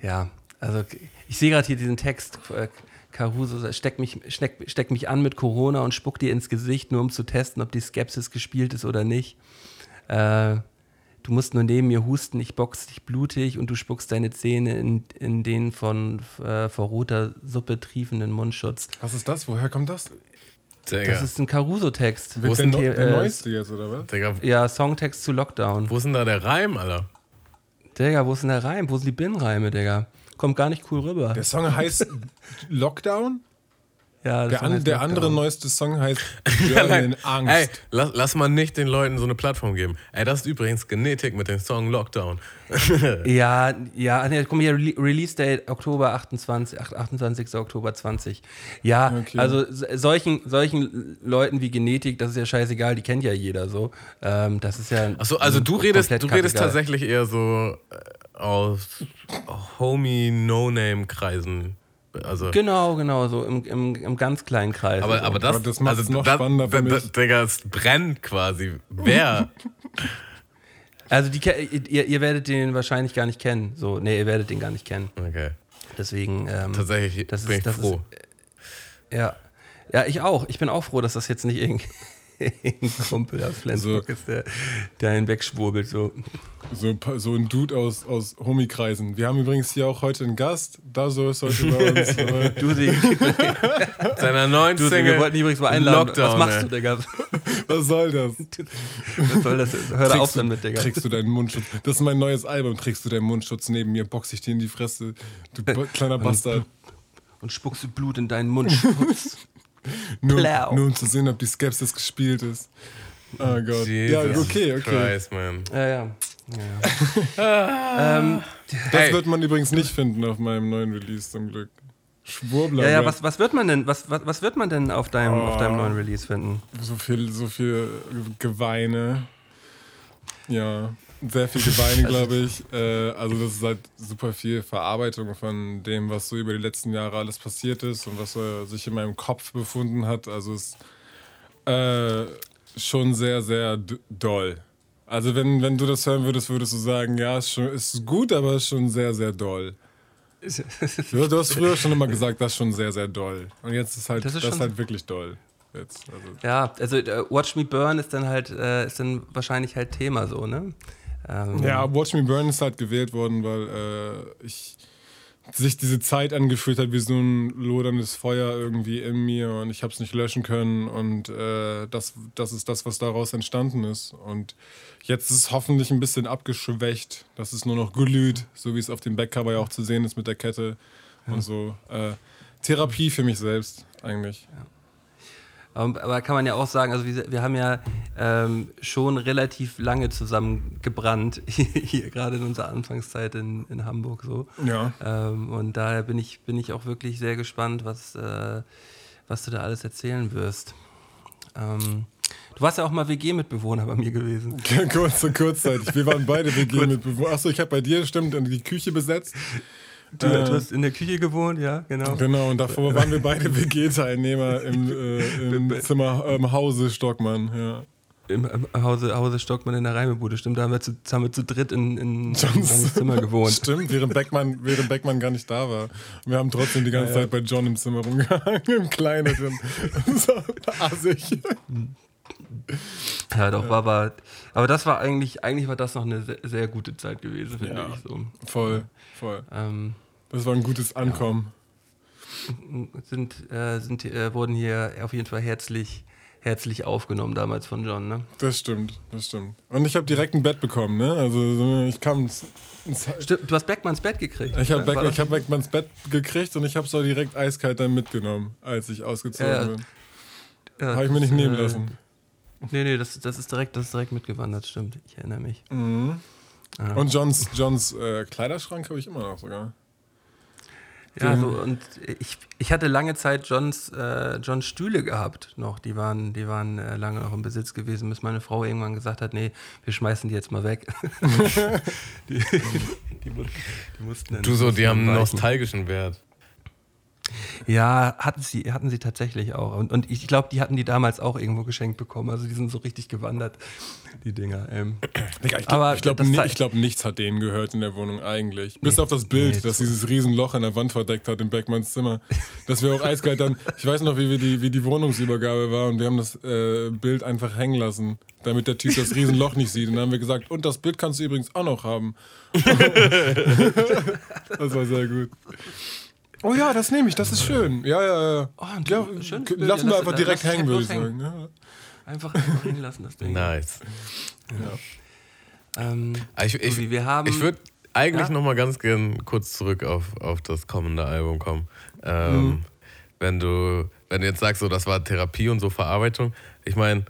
ja, also ich sehe gerade hier diesen Text, äh, Caruso steck mich, steck, steck mich an mit Corona und spuck dir ins Gesicht, nur um zu testen, ob die Skepsis gespielt ist oder nicht. Äh, du musst nur neben mir husten, ich box dich blutig und du spuckst deine Zähne in, in den von äh, vor roter Suppe triefenden Mundschutz. Was ist das? Woher kommt das? Digga, Das ist ein Caruso-Text. Wo der, sind Neu- hier, der äh, neueste jetzt, oder was? Digga, Ja, Songtext zu Lockdown. wo ist denn da der Reim, Alter? Digga, wo ist denn der Reim? Wo sind die Bin-Reime, Digga? Kommt gar nicht cool rüber. Der Song heißt Lockdown? Ja, das Der, an, der andere neueste Song heißt Girl in Angst. Ey, lass, lass mal nicht den Leuten so eine Plattform geben. Ey, das ist übrigens Genetik mit dem Song Lockdown. Ja, ja, nee, guck mal hier, Rele- Release Date Oktober 28, ach- 28. Oktober 20. Ja, Okay. also solchen, solchen Leuten wie Genetik, das ist ja scheißegal, die kennt ja jeder so. Ähm, das ist ja. Achso, also du redest, du redest tatsächlich eher so äh, aus Homie-No-Name-Kreisen. Also, Genau, genau, so im, im, im ganz kleinen Kreis. aber, aber das, Gott, das macht's also noch das- spannender für mich. Digga, es brennt quasi. Wer? also die, ihr, ihr werdet den wahrscheinlich gar nicht kennen. So, nee, ihr werdet den gar nicht kennen. Okay, Deswegen. Ähm, tatsächlich Das ist- bin ich das ist- froh. Ja. Ja, ich auch. Ich bin auch froh, dass das jetzt nicht irgendein ein Kumpel aus Flensburg ist, der, der einen wegschwurbelt. So. So, so ein Dude aus, aus Homie-Kreisen. Wir haben übrigens hier auch heute einen Gast. Da so ist heute bei uns. Dusi, Seiner neuen Dusi, Single wir wollten übrigens mal einladen. Lockdown, Was machst ey. du, Digga? Was soll das? Was soll das? Hör da auf du, damit, Digga. trägst du deinen Mundschutz? Das ist mein neues Album. Trägst du deinen Mundschutz neben mir, box ich dir in die Fresse. Du bo- kleiner Bastard. Und spuckst du Blut in deinen Mundschutz. Nur, nur um zu sehen, ob die Skepsis gespielt ist. Oh Gott. Ja, Jesus okay, okay. Christ, man. ja, ja. ja. ähm, Das Hey. wird man übrigens nicht finden auf meinem neuen Release zum Glück. Schwurbler. ja, ja, was, was wird man denn, was, was, was wird man denn auf deinem, auf deinem neuen Release finden? So viel, so viel Geweine. Ja, sehr viel Geweine, glaube ich. Äh, also das ist halt super viel Verarbeitung von dem, was so über die letzten Jahre alles passiert ist und was äh, sich in meinem Kopf befunden hat. Also es ist äh, schon sehr, sehr doll. Also wenn, wenn du das hören würdest, würdest du sagen, ja, ist, schon, ist gut, aber ist schon sehr, sehr doll. Du, du hast früher schon immer gesagt, das ist schon sehr, sehr doll. Und jetzt ist halt, Das das ist schon- halt wirklich doll. Jetzt, also. Ja, also äh, Watch Me Burn ist dann halt, äh, ist dann wahrscheinlich halt Thema so, ne? Ähm, Ja, Watch Me Burn ist halt gewählt worden, weil äh, ich sich diese Zeit angefühlt hat wie so ein loderndes Feuer irgendwie in mir und ich habe es nicht löschen können und äh, das, das ist das, was daraus entstanden ist. Und jetzt ist es hoffentlich ein bisschen abgeschwächt, dass es nur noch glüht, so wie es auf dem Backcover ja auch zu sehen ist mit der Kette und so. Äh, Therapie für mich selbst eigentlich. Ähm, Aber kann man ja auch sagen, also wir, wir haben ja ähm, schon relativ lange zusammen gebrannt, hier gerade in unserer Anfangszeit in, in Hamburg so. Ja. Ähm, und daher bin ich, bin ich auch wirklich sehr gespannt, was, äh, was du da alles erzählen wirst. Ähm, du warst ja auch mal WG-Mitbewohner bei mir gewesen. Kurz, kurzzeitig. Wir waren beide WG mit Bewohnern. Achso, ich habe bei dir stimmt die Küche besetzt. Du, Äh, du hast in der Küche gewohnt, ja, genau. Genau, und davor waren wir beide WG-Teilnehmer im, äh, im Zimmer im Hause Stockmann. Ja. Im, im Hause, Hause Stockmann in der Reimebude, stimmt, da haben wir zu, haben wir zu dritt in, in, Johns- Zimmer gewohnt. Stimmt, während Beckmann, während Beckmann gar nicht da war. Und wir haben trotzdem die ganze Zeit bei John im Zimmer rumgehangen, im Kleineren. so assig. Ja, doch, war aber, aber das war eigentlich, eigentlich war das noch eine sehr, sehr gute Zeit gewesen, finde Ja. ich so. Voll, voll. Ähm, Das war ein gutes Ankommen. sind, äh, sind, äh, wurden hier auf jeden Fall herzlich, herzlich aufgenommen damals von John, ne? Das stimmt, das stimmt. Und ich habe direkt ein Bett bekommen, ne? Also so, ich kam Stimmt, du hast Beckmanns Bett gekriegt. ich habe Beck, ich hab Beckmanns Bett gekriegt und ich habe es auch direkt eiskalt dann mitgenommen, als ich ausgezogen Ja, bin. ja, Habe ich mir nicht nehmen äh, lassen. Nee, nee, das, das, ist direkt, das ist direkt mitgewandert, stimmt. Ich erinnere mich. Mhm. Ja. Und Johns, Johns äh, Kleiderschrank habe ich immer noch sogar. Ja, so, und ich, ich hatte lange Zeit Johns, äh, Johns Stühle gehabt noch. Die waren, die waren äh, lange noch im Besitz gewesen, bis meine Frau irgendwann gesagt hat, nee, wir schmeißen die jetzt mal weg. die, die, die mussten dann- Du so, die haben einen nostalgischen Wert. Ja, hatten sie, hatten sie tatsächlich auch. Und, und ich glaube, die hatten die damals auch irgendwo geschenkt bekommen. Also die sind so richtig gewandert, die Dinger. Ähm, ich glaube, glaub, ni glaub, nichts hat denen gehört in der Wohnung eigentlich. Bis auf das Bild, nee, das dieses Riesenloch in der Wand verdeckt hat in Beckmanns Zimmer. Das wir auch eiskalt dann, ich weiß noch, wie wir die, wie die Wohnungsübergabe war und wir haben das äh, Bild einfach hängen lassen, damit der Typ das Riesenloch nicht sieht. Und dann haben wir gesagt, und das Bild kannst du übrigens auch noch haben. das war sehr gut. Oh ja, das nehme ich, das ist schön. Ja, ja, ja. Oh, ein ja schönes Bild. lassen Ja, wir einfach direkt hängen, würde ich sagen. Ja. einfach einfach hängen lassen, das Ding. Nice. Ähm, Ich, ich, wir haben. ich würde eigentlich Ja? noch mal ganz gern kurz zurück auf, auf das kommende Album kommen. Ähm, Mhm. Wenn du wenn du jetzt sagst, so das war Therapie und so Verarbeitung, ich meine,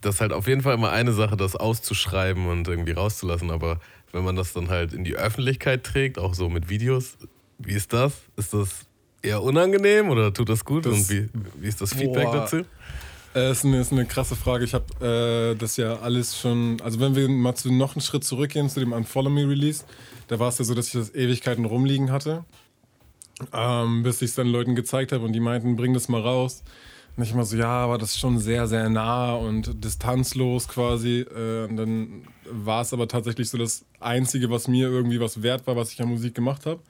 das ist halt auf jeden Fall immer eine Sache, das auszuschreiben und irgendwie rauszulassen, aber wenn man das dann halt in die Öffentlichkeit trägt, auch so mit Videos, wie ist das? Ist das eher unangenehm oder tut das gut? Das- und wie, wie ist das Feedback Boah. dazu? Äh, ist, eine, ist eine krasse Frage. Ich habe äh, das ja alles schon. Also, wenn wir mal zu, noch einen Schritt zurückgehen zu dem Unfollow Me Release, da war es ja so, dass ich das Ewigkeiten rumliegen hatte. Ähm, bis ich es dann Leuten gezeigt habe und die meinten, bring das mal raus. Und ich immer so, ja, aber das ist schon sehr, sehr nah und distanzlos quasi. Äh, und dann war es aber tatsächlich so das Einzige, was mir irgendwie was wert war, was ich an Musik gemacht habe.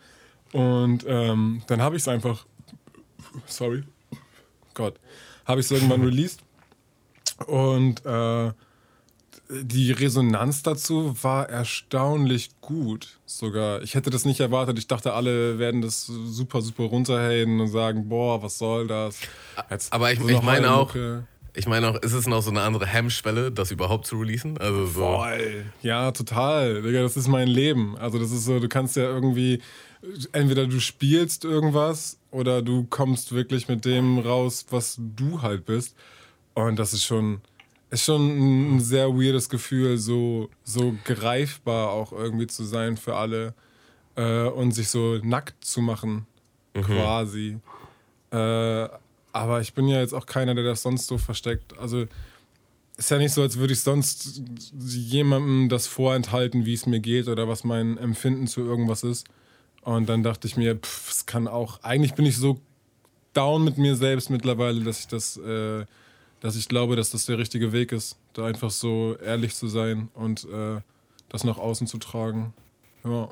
Und ähm, dann habe ich es einfach. Sorry. Gott. Habe ich es irgendwann released. Und äh, die Resonanz dazu war erstaunlich gut. Sogar. Ich hätte das nicht erwartet. Ich dachte, alle werden das super, super runterhaten und sagen, boah, was soll das? Jetzt Aber ich, ich meine eine auch, ich meine auch, ist es noch so eine andere Hemmschwelle, das überhaupt zu releasen? Also so. Voll. Ja, total. Digga, das ist mein Leben. Also das ist so, du kannst ja irgendwie, entweder du spielst irgendwas oder du kommst wirklich mit dem raus, was du halt bist. Und das ist schon, ist schon ein sehr weirdes Gefühl, so, so greifbar auch irgendwie zu sein für alle äh, und sich so nackt zu machen, quasi. Äh, aber ich bin ja jetzt auch keiner, der das sonst so versteckt. Also ist ja nicht so, als würde ich sonst jemandem das vorenthalten, wie es mir geht oder was mein Empfinden zu irgendwas ist. Und dann dachte ich mir, pff, es kann auch. Eigentlich bin ich so down mit mir selbst mittlerweile, dass ich das, äh, dass ich glaube, dass das der richtige Weg ist, da einfach so ehrlich zu sein und äh, das nach außen zu tragen. Ja.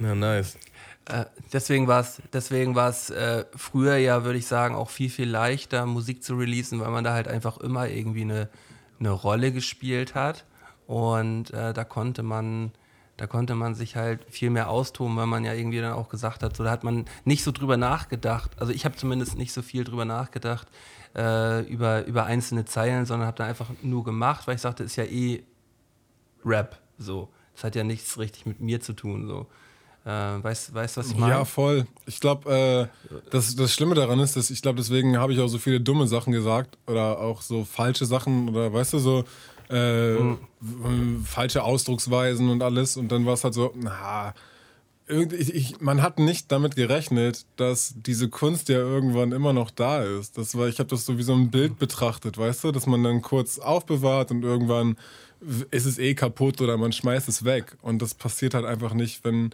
Ja, nice. Äh, deswegen war es deswegen war's, äh, früher ja, würde ich sagen, auch viel, viel leichter, Musik zu releasen, weil man da halt einfach immer irgendwie eine, eine Rolle gespielt hat. Und äh, da konnte man. Da konnte man sich halt viel mehr austoben, weil man ja irgendwie dann auch gesagt hat, so da hat man nicht so drüber nachgedacht. Also ich habe zumindest nicht so viel drüber nachgedacht äh, über, über einzelne Zeilen, sondern habe da einfach nur gemacht, weil ich sagte, ist ja eh Rap so. Das hat ja nichts richtig mit mir zu tun so. Äh, weißt du, was ich meine? Ja, voll. Ich glaube, äh, das, das Schlimme daran ist, dass ich glaube, deswegen habe ich auch so viele dumme Sachen gesagt oder auch so falsche Sachen oder weißt du, so äh, w- falsche Ausdrucksweisen und alles. Und dann war es halt so, na, ich, ich, man hat nicht damit gerechnet, dass diese Kunst ja irgendwann immer noch da ist. Das war, ich habe das so wie so ein Bild betrachtet, weißt du, dass man dann kurz aufbewahrt und irgendwann ist es eh kaputt oder man schmeißt es weg. Und das passiert halt einfach nicht, wenn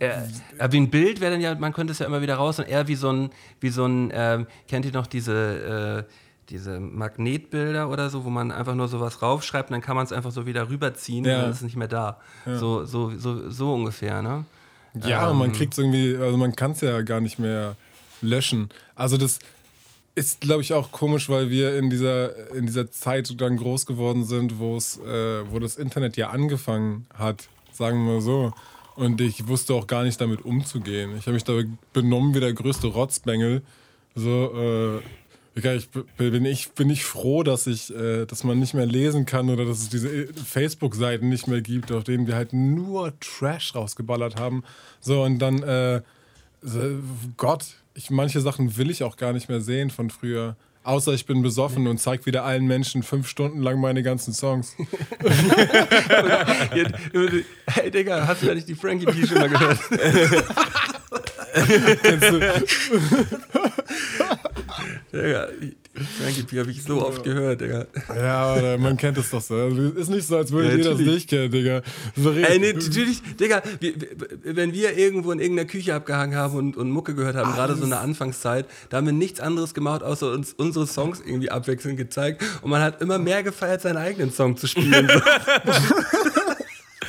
ja, wie ein Bild wäre dann ja, man könnte es ja immer wieder raus und eher wie so ein, wie so ein, ähm, kennt ihr noch diese, äh, diese Magnetbilder oder so, wo man einfach nur sowas raufschreibt und dann kann man es einfach so wieder rüberziehen Ja. und dann ist es nicht mehr da. So, so, so, so ungefähr, ne? Ja, man kriegt es irgendwie, also man kann es ja gar nicht mehr löschen. Also das ist, glaube ich, auch komisch, weil wir in dieser, in dieser Zeit dann groß geworden sind, wo es, äh, wo das Internet ja angefangen hat, sagen wir mal so. Und ich wusste auch gar nicht damit umzugehen. Ich habe mich da benommen wie der größte Rotzbengel. So, äh, ich bin ich, bin ich froh, dass ich, äh, dass man nicht mehr lesen kann oder dass es diese äh, Facebook-Seiten nicht mehr gibt, auf denen wir halt nur Trash rausgeballert haben. So, und dann, äh, Gott, ich, manche Sachen will ich auch gar nicht mehr sehen von früher. Außer ich bin besoffen und zeig wieder allen Menschen fünf Stunden lang meine ganzen Songs. hey Digga, hast du ja nicht die Frankie P schon mal gehört? Digga, die Frankie P habe ich so oft gehört, Digga. Ja, oder man kennt es doch so. Ist nicht so, als würdet Ja, ihr das nicht kennen, Digga. So Ey, nee, natürlich, Digga, wir, wenn wir irgendwo in irgendeiner Küche abgehangen haben und, und Mucke gehört haben, gerade so in der Anfangszeit, da haben wir nichts anderes gemacht, außer uns unsere Songs irgendwie abwechselnd gezeigt. Und man hat immer mehr gefeiert, seinen eigenen Song zu spielen.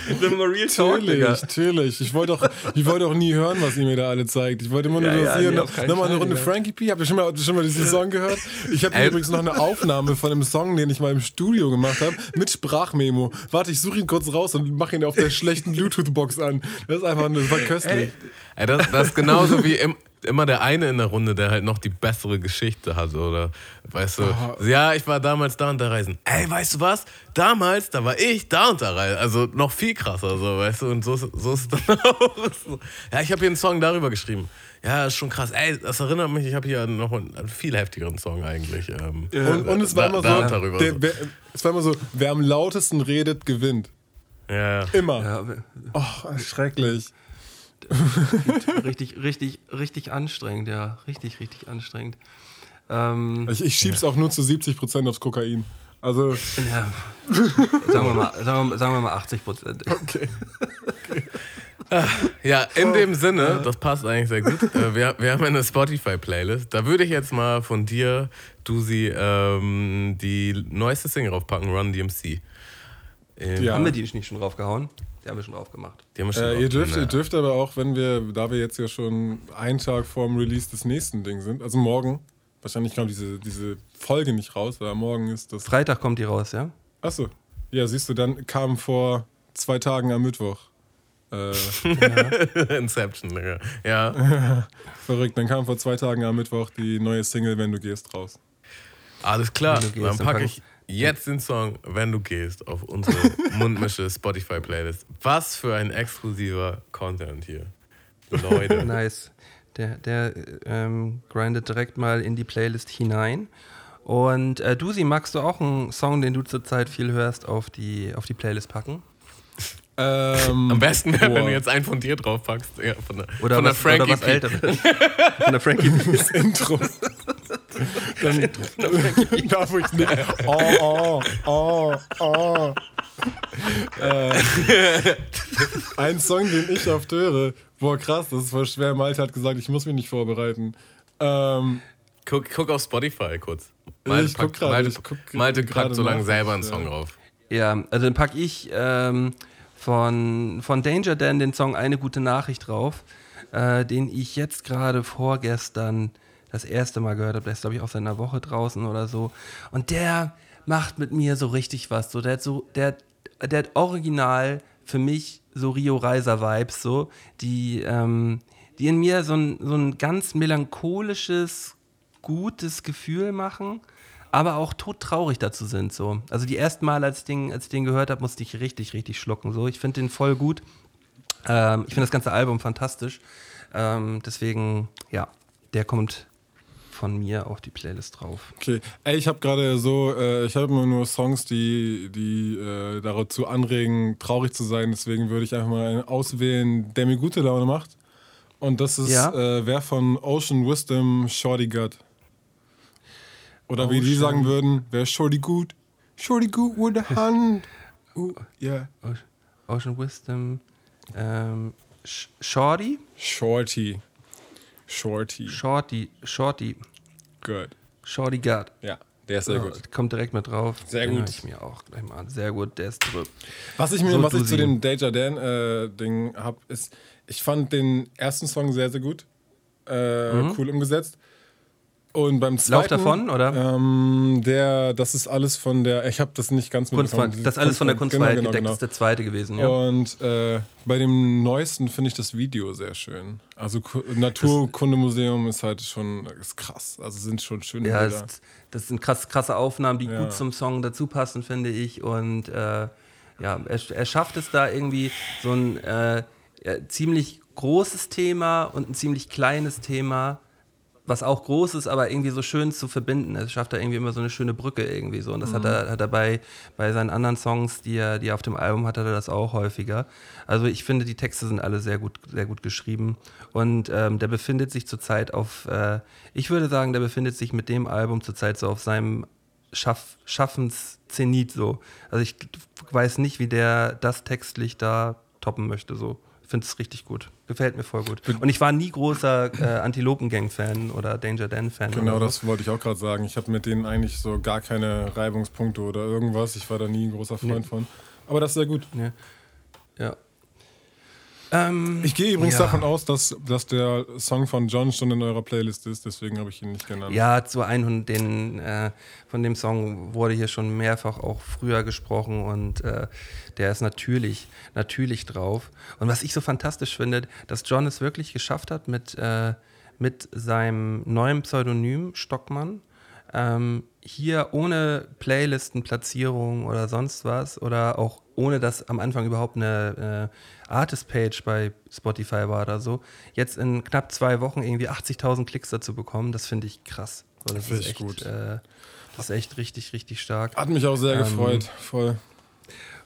Sind wir real talk, Natürlich, Digga. natürlich. Ich wollte auch, ich wollte auch nie hören, was ihr mir da alle zeigt. Ich wollte immer nur, Ja, dass ja, ihr nee, noch, auf keinen noch mal eine Runde Digga. Frankie P. Habt ihr schon mal, schon mal diesen Song gehört? Ich habe Ey. übrigens noch eine Aufnahme von einem Song, den ich mal im Studio gemacht habe, mit Sprachmemo. Warte, ich suche ihn kurz raus und mache ihn auf der schlechten Bluetooth-Box an. Das ist einfach, das war köstlich. Ey, das, das ist genauso wie im, immer der eine in der Runde, der halt noch die bessere Geschichte hat, oder weißt du, ja, ich war damals da und da reisen. Ey, weißt du was? Damals, da war ich da und da reisen. Also noch viel krasser, so, weißt du, und so, ist- so ist es dann auch. Ja, ich habe hier einen Song darüber geschrieben. Ja, ist schon krass. Ey, das erinnert mich, ich habe hier noch einen viel heftigeren Song eigentlich. Ähm, Und, und es war immer da so, darüber der, so. wer, es war immer so, wer am lautesten redet, gewinnt. Ja. Immer. Ja, Oh, schrecklich. richtig, richtig, richtig anstrengend, ja. Richtig, richtig anstrengend. Ähm, Ich, ich schieb's auch nur zu 70% aufs Kokain. Also, ja, sagen, wir mal, sagen, wir, sagen wir mal 80 Prozent. okay. Ja, in dem Sinne, das passt eigentlich sehr gut. Äh, wir, wir haben eine Spotify-Playlist. Da würde ich jetzt mal von dir, Dusi, ähm, die neueste Single draufpacken, Run DMC. Ähm, Ja. Haben wir die nicht schon draufgehauen? Die haben wir schon drauf gemacht. Die haben wir schon Äh, drauf. ihr, dürft, ihr dürft aber auch, wenn wir, da wir jetzt ja schon einen Tag vorm Release des nächsten Ding sind, also morgen, wahrscheinlich kommt diese, diese Folge nicht raus, aber morgen ist das. Freitag kommt die raus, ja? Achso. Ja, siehst du, dann kam vor zwei Tagen am Mittwoch. Äh, Inception, Digga. Ja. verrückt, dann kam vor zwei Tagen am Mittwoch die neue Single Wenn du gehst raus. Alles klar. Dann dann packe pack- ich jetzt den Song, wenn du gehst, auf unsere Mundmische Spotify-Playlist. Was für ein exklusiver Content hier. Leute. Nice. Der, der ähm, grindet direkt mal in die Playlist hinein. Und äh, Dusi, magst du auch einen Song, den du zurzeit viel hörst, auf die, auf die Playlist packen? Ähm, Am besten wäre, wenn boah. du jetzt einen von dir drauf packst. Ja, von der, Oder von was, der Frankie oder was. Älteres? Von der Frankie das Intro. Dann darf ich nicht. Oh, oh, oh, oh. Äh, ein Song, den ich oft höre. Boah, krass, das ist voll schwer. Malte hat gesagt, ich muss mich nicht vorbereiten. Ähm, Guck, guck auf Spotify kurz. Ich guck grad, Malte, ich guck Malte gerade packt so lange selber einen ja. Song drauf. Ja, also dann packe ich ähm, von, von Danger Dan den Song Eine gute Nachricht drauf, äh, den ich jetzt gerade vorgestern das erste Mal gehört habe. Der ist, glaube ich, auch seit einer Woche draußen oder so. Und der macht mit mir so richtig was. So, der hat so, der, der hat original für mich so Rio Reiser Vibes, so, die, ähm, die in mir so ein, so ein ganz melancholisches, gutes Gefühl machen, aber auch todtraurig dazu sind. So. Also die ersten Mal, als ich den, als ich den gehört habe, musste ich richtig, richtig schlucken. So. Ich finde den voll gut. Ähm, ich finde das ganze Album fantastisch. Ähm, deswegen, ja, der kommt von mir auf die Playlist drauf. okay. Ey, ich habe gerade so, äh, ich habe immer nur Songs, die, die äh, dazu anregen, traurig zu sein. Deswegen würde ich einfach mal einen auswählen, der mir gute Laune macht. Und das ist Ja. äh, wer von Ocean Wisdom Shorty Gut. Oder wie die Ocean- sagen würden, wer Shorty gut? Shorty gut with a hand. Uh, yeah. Ocean Wisdom, ähm, Sh- Shorty? Shorty. Shorty. Shorty, Shorty, Good. Shorty God. Ja, der ist sehr Ja, gut. Kommt direkt mit drauf. Sehr Den gut. ich mir auch gleich mal an. Sehr gut, der ist drüber. Was ich mir, So, was ich zu dem Deja Dan äh, Ding habe, ist, ich fand den ersten Song sehr, sehr gut. Äh, Cool umgesetzt. Und beim zweiten. Lauf davon, oder? Ähm, der, das ist alles von der, ich habe das nicht ganz mitbekommen. Das ist alles von der Kunstfreiheit Genau, genau, gedeckt, genau. das ist der zweite gewesen, ja. Und äh, bei dem neuesten finde ich das Video sehr schön. Also Ku- Naturkundemuseum ist halt schon ist krass. Also sind schon schöne Ja, Bilder. das, das sind krass, krasse Aufnahmen, die Ja. gut zum Song dazu passen, finde ich. Und äh, ja, er, er schafft es da irgendwie so ein äh, ziemlich großes Thema und ein ziemlich kleines Thema, was auch groß ist, aber irgendwie so schön zu verbinden. Er schafft da irgendwie immer so eine schöne Brücke irgendwie so. Und das hat er, hat er bei, bei seinen anderen Songs, die er, die er auf dem Album hat, hat er das auch häufiger. Also ich finde, die Texte sind alle sehr gut, sehr gut geschrieben. Und ähm, der befindet sich zurzeit auf, äh, ich würde sagen, der befindet sich mit dem Album zurzeit so auf seinem Schaff, Schaffenszenit so. Also ich weiß nicht, wie der das textlich da toppen möchte so. Ich finde es richtig gut. Gefällt mir voll gut. Und ich war nie großer äh, Antilopen-Gang-Fan oder Danger Dan-Fan. Genau, so. das wollte ich auch gerade sagen. Ich habe mit denen eigentlich so gar keine Reibungspunkte oder irgendwas. Ich war da nie ein großer Freund von. Aber das ist sehr gut. Ja. ja. Ähm, Ich gehe übrigens Ja. davon aus, dass, dass der Song von John schon in eurer Playlist ist, deswegen habe ich ihn nicht genannt. Ja, zu 100, den, äh, von dem Song wurde hier schon mehrfach auch früher gesprochen und äh, der ist natürlich, natürlich drauf. Und was ich so fantastisch finde, dass John es wirklich geschafft hat mit, äh, mit seinem neuen Pseudonym Stockmann, ähm, hier ohne Playlistenplatzierung oder sonst was oder auch ohne dass am Anfang überhaupt eine äh, Artist-Page bei Spotify war oder so, jetzt in knapp zwei Wochen irgendwie 80.000 Klicks dazu bekommen, das finde ich krass. So, das Finde ist ich echt, gut. Äh, das ist echt richtig, richtig stark. Hat mich auch sehr Ähm, gefreut. Voll.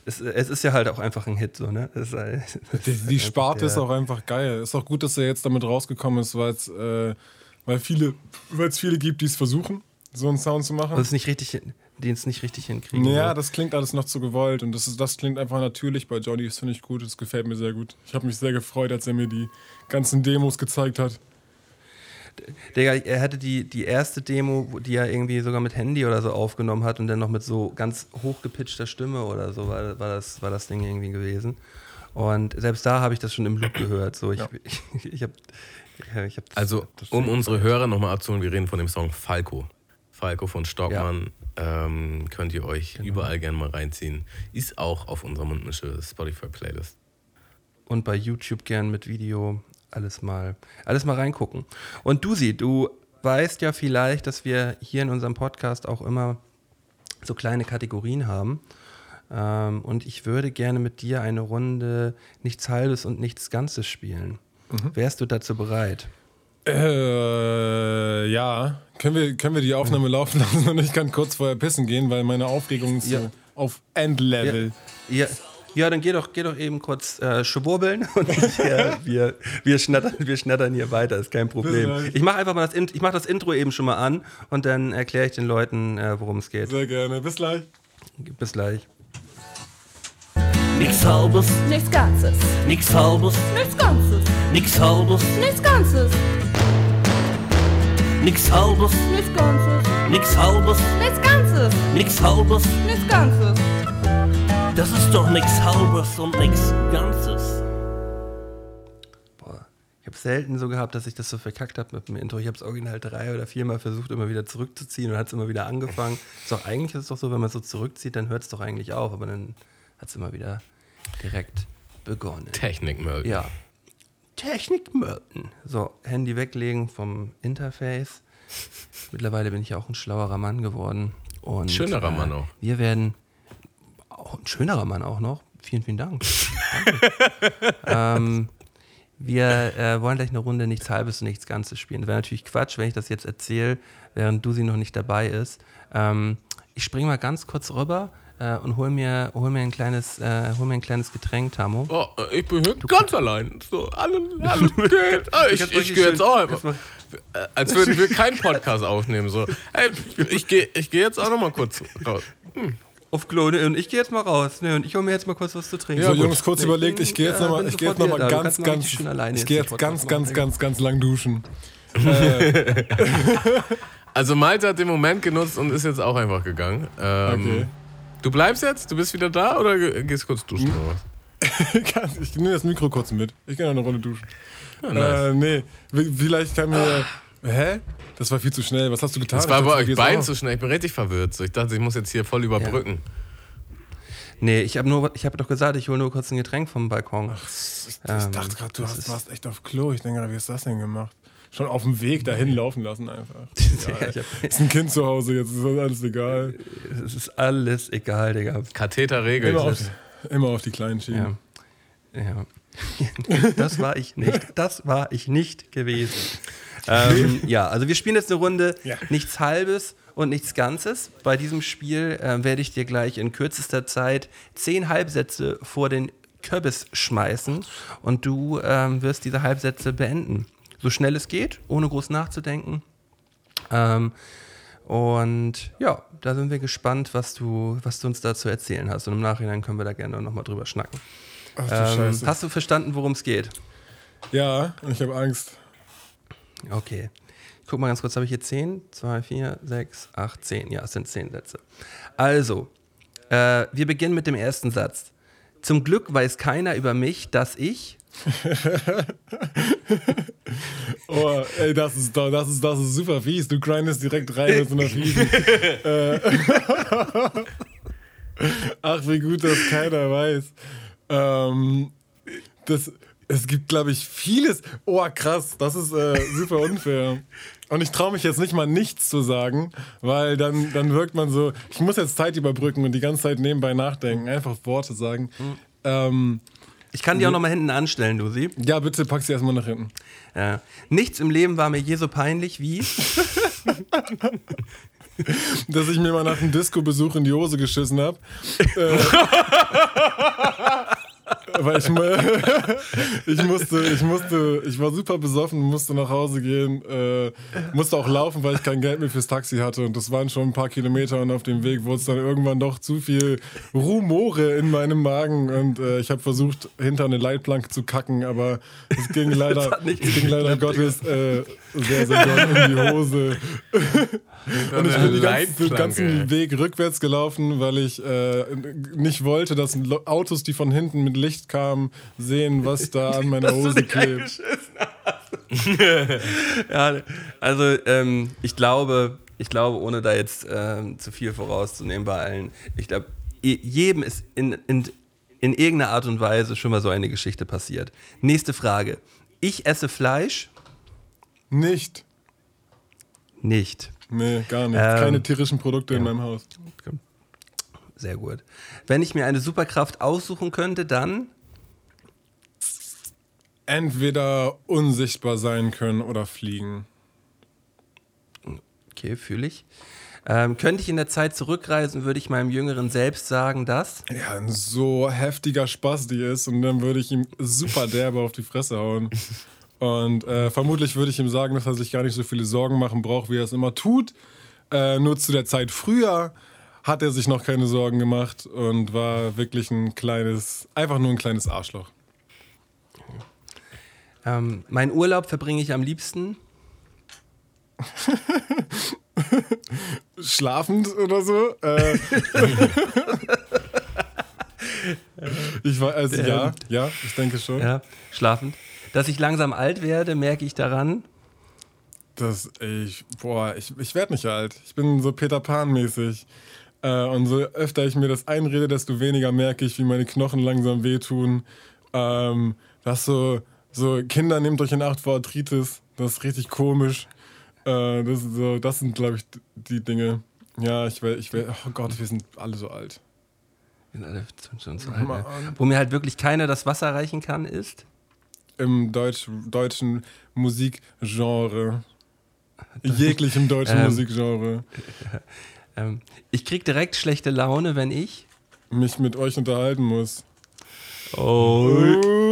Es, es ist ja halt auch einfach ein Hit, so, ne? Ist, halt- es Die, die einfach Sparte ist auch einfach geil. Ist auch gut, dass er jetzt damit rausgekommen ist, weil es äh, weil viele, weil es viele gibt, die es versuchen, so einen Sound zu machen. Und es nicht richtig, die es nicht richtig hinkriegen. Ja, so. das klingt alles noch zu gewollt und das, ist, das klingt einfach natürlich bei Johnny. Das finde ich gut, das gefällt mir sehr gut. Ich habe mich sehr gefreut, als er mir die ganzen Demos gezeigt hat. Digga, er hatte die, die erste Demo, die er irgendwie sogar mit Handy oder so aufgenommen hat und dann noch mit so ganz hochgepitchter Stimme oder so war, war, das, war das Ding irgendwie gewesen. Und selbst da habe ich das schon im Loop gehört. So, ich, Ja. ich, ich habe. Ja, ich hab das- Also, das um unsere Hörer nochmal abzuholen, wir reden von dem Song Falco. Falco von Stockmann. Ähm, könnt ihr euch Genau. überall gerne mal reinziehen. Ist auch auf unserer Mundmische Spotify-Playlist. Und bei YouTube gern mit Video alles mal, alles mal reingucken. Und Dusi, du weißt ja vielleicht, dass wir hier in unserem Podcast auch immer so kleine Kategorien haben. Ähm, und ich würde gerne mit dir eine Runde nichts Halbes und nichts Ganzes spielen. Wärst du dazu bereit? Äh, ja. Können wir, können wir die Aufnahme laufen lassen und ich kann kurz vorher pissen gehen, weil meine Aufregung ist Ja. so auf Endlevel. Ja, ja dann geh doch, geh doch eben kurz äh, schwurbeln und ich, äh, wir, wir, schnattern, wir schnattern hier weiter, ist kein Problem. Ich mache einfach mal das, Int- ich mach das Intro eben schon mal an und dann erkläre ich den Leuten, äh, worum es geht. Sehr gerne. Bis gleich. Bis gleich. Nix halbes, Nichts Ganzes. nix halbes, Nichts Ganzes. nix halbes, Nichts Ganzes. nix halbes, Nichts Ganzes. Nix halbes, Nichts Ganzes. nix halbes. Nichts Ganzes. Das ist doch nix halbes und nix ganzes. Boah, ich habe selten so gehabt, dass ich das so verkackt habe mit dem Intro. Ich habe es original drei oder viermal versucht, immer wieder zurückzuziehen und hat es immer wieder angefangen. Ist doch eigentlich ist es doch so, wenn man so zurückzieht, dann hört es doch eigentlich auf, aber dann hat es immer wieder direkt begonnen. Technikmüll. Ja. Technik Merton. So, Handy weglegen vom Interface. Mittlerweile bin ich ja auch ein schlauerer Mann geworden. Und, Schönerer Mann auch. Wir werden auch ein schönerer Mann auch noch. Vielen, vielen Dank. Ähm, wir äh, wollen gleich eine Runde nichts Halbes und nichts Ganzes spielen. Wäre natürlich Quatsch, wenn ich das jetzt erzähle, während du sie noch nicht dabei ist. Ähm, ich springe mal ganz kurz rüber äh, und hol mir, hol, mir ein kleines, äh, hol mir ein kleines Getränk, Tamo. Oh, ich bin hier ganz allein. So, alle, alle geht. Ah, ich ich gehe jetzt auch einfach. Äh, Als würden wir keinen Podcast aufnehmen. So, ey, ich gehe ich geh jetzt auch noch mal kurz raus. Auf Klo, ne, und ich gehe jetzt mal raus. Ne, und ich hole mir jetzt mal kurz was zu trinken. so, gut. Jungs, kurz Nee, überlegt, ich gehe jetzt äh, nochmal ich gehe jetzt noch mal ganz, ganz, richtig schön alleine ich jetzt gehe jetzt ganz, ganz, ganz, ganz lang duschen. Also Malte hat den Moment genutzt und ist jetzt auch einfach gegangen. Ähm, Okay. Du bleibst jetzt? Du bist wieder da oder ge- gehst kurz duschen oder was? Ich nehme das Mikro kurz mit. Ich gehe noch eine Runde duschen. Ja, nice. Äh, nee, vielleicht kann mir. Hä? Das war viel zu schnell. Was hast du getan? Das war Ich bei euch beiden zu schnell. Ich bin richtig verwirrt. So, ich dachte, ich muss jetzt hier voll überbrücken. Nee, ich habe nur, ich habe doch gesagt, ich hole nur kurz ein Getränk vom Balkon. Ich, ich Ähm, dachte gerade, du hast, warst echt auf Klo. Ich denke gerade, wie hast du das denn gemacht? Schon auf dem Weg dahin laufen lassen einfach. Ja, ich hab, Ist ein Kind zu Hause, jetzt ist das alles egal. es ist alles egal, Digga. Katheter regelt. Immer auf, immer auf die kleinen Schienen. Ja. ja. Das war ich nicht. Das war ich nicht gewesen. Ähm, ja, also wir spielen jetzt eine Runde Ja. nichts Halbes und nichts Ganzes. Bei diesem Spiel äh, werde ich dir gleich in kürzester Zeit zehn Halbsätze vor den Kürbis schmeißen und du ähm, wirst diese Halbsätze beenden. So schnell es geht, ohne groß nachzudenken. Ähm, und ja, da sind wir gespannt, was du, was du uns dazu erzählen hast. Und im Nachhinein können wir da gerne nochmal drüber schnacken. Ach du Ähm, Scheiße. hast du verstanden, worum es geht? Ja, ich habe Angst. Okay. Ich guck mal ganz kurz, habe ich hier 10? 2, 4, 6, 8, 10. Ja, es sind 10 Sätze. Also, äh, wir beginnen mit dem ersten Satz. Zum Glück weiß keiner über mich, dass ich. Oh, ey, das ist, das ist, das ist super fies. Du grindest direkt rein mit so einer fiesen. äh, Ach, wie gut, dass keiner weiß. Ähm, das, es gibt, glaube ich, vieles. Oh, krass, das ist äh, super unfair. Und ich traue mich jetzt nicht mal nichts zu sagen, weil dann, dann wirkt man so, ich muss jetzt Zeit überbrücken und die ganze Zeit nebenbei nachdenken, einfach Worte sagen. Ähm, Ich kann die auch noch mal hinten anstellen, Lucy. ja, bitte pack sie erstmal nach hinten. Ja. Nichts im Leben war mir je so peinlich wie. dass ich mir mal nach einem Disco-Besuch in die Hose geschissen habe. äh, weil ich, ich musste, ich musste, ich war super besoffen, musste nach Hause gehen, äh, musste auch laufen, weil ich kein Geld mehr fürs Taxi hatte. Und das waren schon ein paar Kilometer und auf dem Weg wurde es dann irgendwann doch zu viel Rumore in meinem Magen. Und äh, ich habe versucht, hinter eine Leitplanke zu kacken, aber es ging leider, es ging leider Gottes äh, sehr, sehr doll in die Hose. Und ich bin die ganzen, den ganzen Weg rückwärts gelaufen, weil ich äh, nicht wollte, dass Autos, die von hinten mit Licht kamen, sehen, was da an meiner Hose klebt. ja, also ähm, ich glaube, ich glaube, ohne da jetzt ähm, zu viel vorauszunehmen bei allen, ich glaube, je- jedem ist in, in, in irgendeiner Art und Weise schon mal so eine Geschichte passiert. Nächste Frage. Ich esse Fleisch? Nicht. Nicht. Nee, gar nicht. Ähm, Keine tierischen Produkte in meinem Haus. Sehr gut. Wenn ich mir eine Superkraft aussuchen könnte, dann Entweder unsichtbar sein können oder fliegen. Okay, fühle ich. Ähm, könnte ich in der Zeit zurückreisen, würde ich meinem jüngeren Selbst sagen, dass. Ja, ein so heftiger Spaß die ist und dann würde ich ihm super derbe auf die Fresse hauen. Und äh, vermutlich würde ich ihm sagen, dass er sich gar nicht so viele Sorgen machen braucht, wie er es immer tut. Äh, nur zu der Zeit früher hat er sich noch keine Sorgen gemacht und war wirklich ein kleines, einfach nur ein kleines Arschloch. Ähm, mein Urlaub verbringe ich am liebsten. Schlafend oder so. Äh, ich war, also ja, ja, ich denke schon. Ja, schlafend. Dass ich langsam alt werde, merke ich daran. Das, ich, boah, ich, ich werde nicht alt. Ich bin so Peter Pan-mäßig. Äh, und so öfter ich mir das einrede, desto weniger merke ich, wie meine Knochen langsam wehtun. Ähm, das so, so, Kinder nehmt euch in Acht vor Arthritis. Das ist richtig komisch. Äh, das, so, das sind, glaube ich, die Dinge. Ja, ich will, ich will, oh Gott, wir sind alle so alt. Wir sind alle schon so alt, ne? Wo mir halt wirklich keiner das Wasser reichen kann, ist. Im Deutsch, deutschen Musikgenre. Jeglichem deutschen Ähm. Musikgenre. Ähm, ich krieg direkt schlechte Laune, wenn ich. Mich mit euch unterhalten muss. Oh.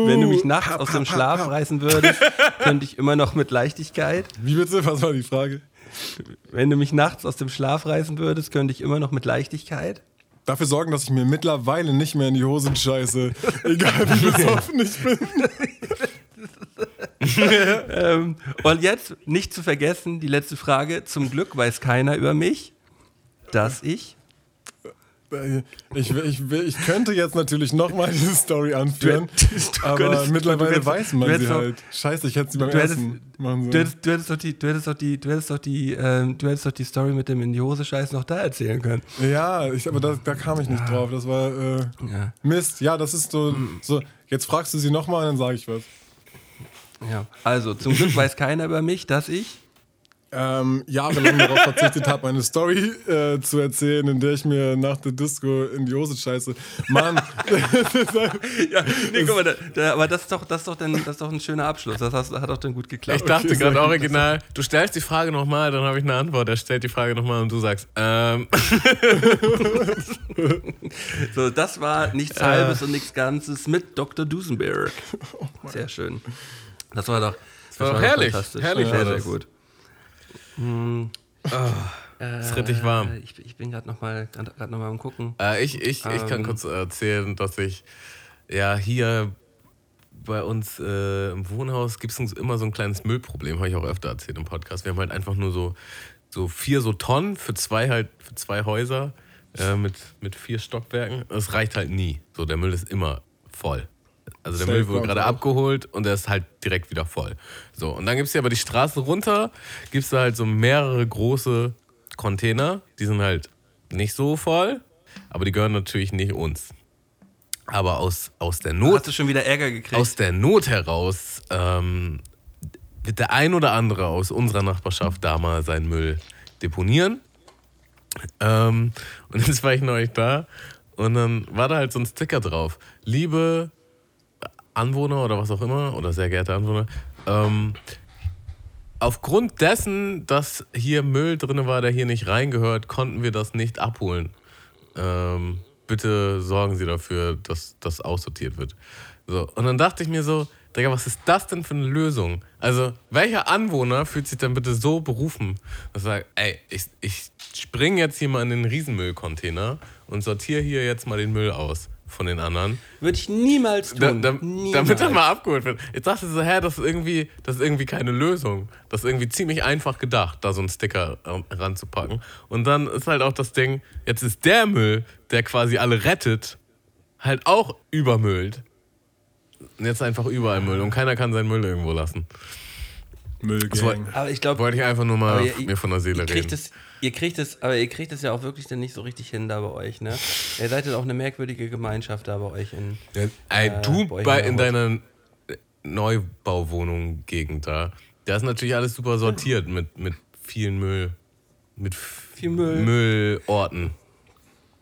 Wenn du mich nachts aus dem Schlaf reißen würdest, könnte ich immer noch mit Leichtigkeit. Wie bitte? Was war die Frage? Wenn du mich nachts aus dem Schlaf reißen würdest, könnte ich immer noch mit Leichtigkeit. Dafür sorgen, dass ich mir mittlerweile nicht mehr in die Hosen scheiße. Egal wie besoffen ich bin. Ähm, und jetzt, nicht zu vergessen, die letzte Frage. Zum Glück weiß keiner über mich, dass ich. Ich, ich, ich könnte jetzt natürlich nochmal diese Story anführen, Du- du aber könntest- mittlerweile hättest- weiß man sie halt. Scheiße, ich hätte sie beim Du hättest, ersten machen du, sollen. hättest, du, hättest doch die, du hättest doch die, du hättest doch die, du hättest doch die Story mit dem in die Hose scheißen noch da erzählen können. Ja, ich, aber da, da kam ich nicht drauf. Das war äh, Ja. Mist. Ja, das ist so, so. Jetzt fragst du sie nochmal und dann sage ich was. Ja. Also, zum Glück weiß keiner über mich, dass ich. Ähm, jahrelang darauf verzichtet habe, eine Story äh, zu erzählen, in der ich mir nach der Disco in die Hose scheiße. Mann, Ja, nee, guck mal, da, da, aber das ist, doch, das, ist doch dann, das ist doch ein schöner Abschluss. Das hast, hat doch dann gut geklappt. Ich dachte Okay, gerade sehr gut. original, du stellst die Frage nochmal, dann habe ich eine Antwort. Er stellt die Frage nochmal und du sagst, ähm, So, das war nichts Halbes und nichts Ganzes mit Dr. Dusenberg. Sehr schön. Das war doch, das war doch herrlich. fantastisch. Herrlich sehr, war sehr das. gut. es ist richtig warm. Äh, Ich, ich bin gerade noch mal, grad noch mal am gucken. Äh, ich, ich, ich kann Ähm. kurz erzählen, dass ich ja hier bei uns äh, im Wohnhaus gibt es immer so ein kleines Müllproblem, habe ich auch öfter erzählt im Podcast. Wir haben halt einfach nur so, so vier so Tonnen für zwei halt, für zwei Häuser äh, mit, mit vier Stockwerken. Das reicht halt nie. So, der Müll ist immer voll. Also der Safe Müll wurde gerade abgeholt und der ist halt direkt wieder voll. So, und dann gibt es ja aber die Straße runter, gibt es da halt so mehrere große Container, die sind halt nicht so voll, aber die gehören natürlich nicht uns. Aber aus, aus der Not Hast du schon wieder Ärger gekriegt? aus der Not heraus ähm, wird der ein oder andere aus unserer Nachbarschaft da mal seinen Müll deponieren. Ähm, und jetzt war ich neulich da und dann war da halt so ein Sticker drauf. Liebe Anwohner oder was auch immer, oder sehr geehrte Anwohner, ähm, aufgrund dessen, dass hier Müll drin war, der hier nicht reingehört, konnten wir das nicht abholen. Ähm, bitte sorgen Sie dafür, dass das aussortiert wird. So, und dann dachte ich mir so, Digga, was ist das denn für eine Lösung? Also, welcher Anwohner fühlt sich denn bitte so berufen, dass er sagt, ey, ich, ich spring jetzt hier mal in den Riesenmüllcontainer und sortiere hier jetzt mal den Müll aus von den anderen. Würde ich niemals tun. Da, da, niemals. damit er mal abgeholt wird. Jetzt dachte ich so, hä, das ist irgendwie, das ist irgendwie keine Lösung. Das ist irgendwie ziemlich einfach gedacht, da so einen Sticker ranzupacken. Und dann ist halt auch das Ding, jetzt ist der Müll, der quasi alle rettet, halt auch übermüllt. Und jetzt einfach überall Müll und keiner kann seinen Müll irgendwo lassen. Müllgang. Aber ich glaube, Wollte ich einfach nur mal ihr- mir von der Seele ihr reden. es, ihr kriegt es, aber ihr kriegt es ja auch wirklich dann nicht so richtig hin da bei euch, ne? Ihr seid ja auch eine merkwürdige Gemeinschaft da bei euch in. Ja, ey, Äh, du bei in deiner Neubauwohnung-Gegend da, da ist natürlich alles super sortiert mit, mit vielen Müll, mit viel Müll. Müllorten,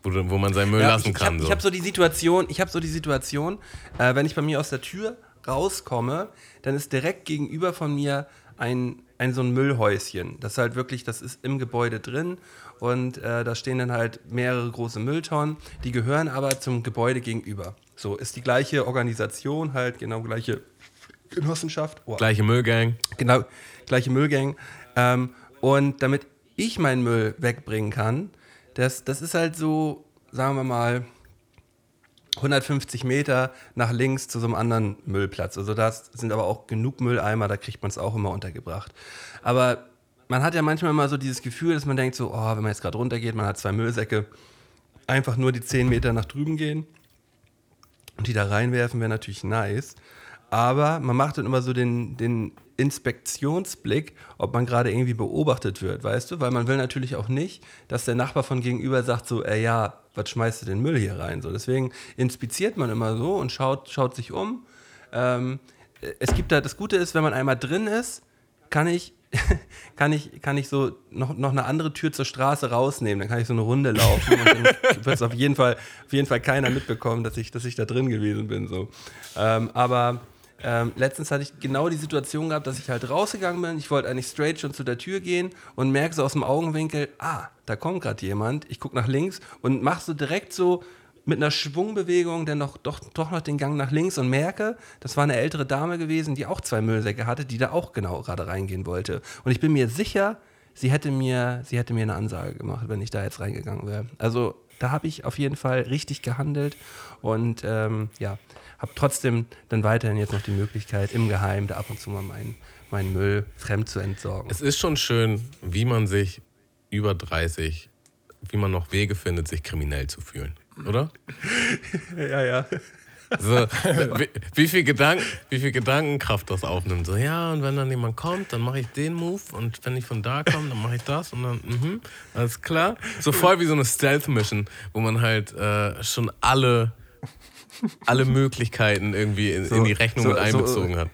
wo, wo man seinen Müll Ja, lassen ich, kann. Ich so. habe hab so die Situation, ich habe so die Situation, äh, wenn ich bei mir aus der Tür rauskomme, dann ist direkt gegenüber von mir ein, ein so ein Müllhäuschen. Das ist halt wirklich, das ist im Gebäude drin und äh, da stehen dann halt mehrere große Mülltonnen, die gehören aber zum Gebäude gegenüber. So ist die gleiche Organisation, halt genau gleiche Genossenschaft. Oh. Gleiche Müllgang. Genau, gleiche Müllgang. Ähm, und damit ich meinen Müll wegbringen kann, das, das ist halt so, sagen wir mal, 150 Meter nach links zu so einem anderen Müllplatz. Also da sind aber auch genug Mülleimer, da kriegt man es auch immer untergebracht. Aber man hat ja manchmal mal so dieses Gefühl, dass man denkt so, oh, wenn man jetzt gerade runtergeht, man hat zwei Müllsäcke, einfach nur die 10 Meter nach drüben gehen und die da reinwerfen, wäre natürlich nice. Aber man macht dann immer so den, den Inspektionsblick, ob man gerade irgendwie beobachtet wird, weißt du? Weil man will natürlich auch nicht, dass der Nachbar von gegenüber sagt so, ey, ja, was schmeißt du den Müll hier rein? So, deswegen inspiziert man immer so und schaut, schaut sich um. Ähm, es gibt da, das Gute ist, wenn man einmal drin ist, kann ich, kann ich, kann ich so noch, noch eine andere Tür zur Straße rausnehmen. Dann kann ich so eine Runde laufen und dann wird es auf jeden Fall, auf jeden Fall keiner mitbekommen, dass ich, dass ich da drin gewesen bin. So. Ähm, aber ähm, letztens hatte ich genau die Situation gehabt, dass ich halt rausgegangen bin. Ich wollte eigentlich straight schon zu der Tür gehen und merke so aus dem Augenwinkel, ah, da kommt gerade jemand. Ich gucke nach links und mache so direkt so mit einer Schwungbewegung dann noch, doch, doch noch den Gang nach links und merke, das war eine ältere Dame gewesen, die auch zwei Müllsäcke hatte, die da auch genau gerade reingehen wollte. Und ich bin mir sicher, sie hätte mir, sie hätte mir eine Ansage gemacht, wenn ich da jetzt reingegangen wäre. Also da habe ich auf jeden Fall richtig gehandelt und ähm, ja, habe trotzdem dann weiterhin jetzt noch die Möglichkeit, im Geheimen da ab und zu mal meinen, meinen Müll fremd zu entsorgen. Es ist schon schön, wie man sich über 30, wie man noch Wege findet, sich kriminell zu fühlen, oder? ja, ja. So, wie, wie, viel Gedanken, wie viel Gedankenkraft das aufnimmt. So, ja, und wenn dann jemand kommt, dann mache ich den Move und wenn ich von da komme, dann mache ich das und dann, mhm, alles klar. So voll wie so eine Stealth-Mission, wo man halt äh, schon alle, alle Möglichkeiten irgendwie in, in die Rechnung so- mit so- einbezogen hat.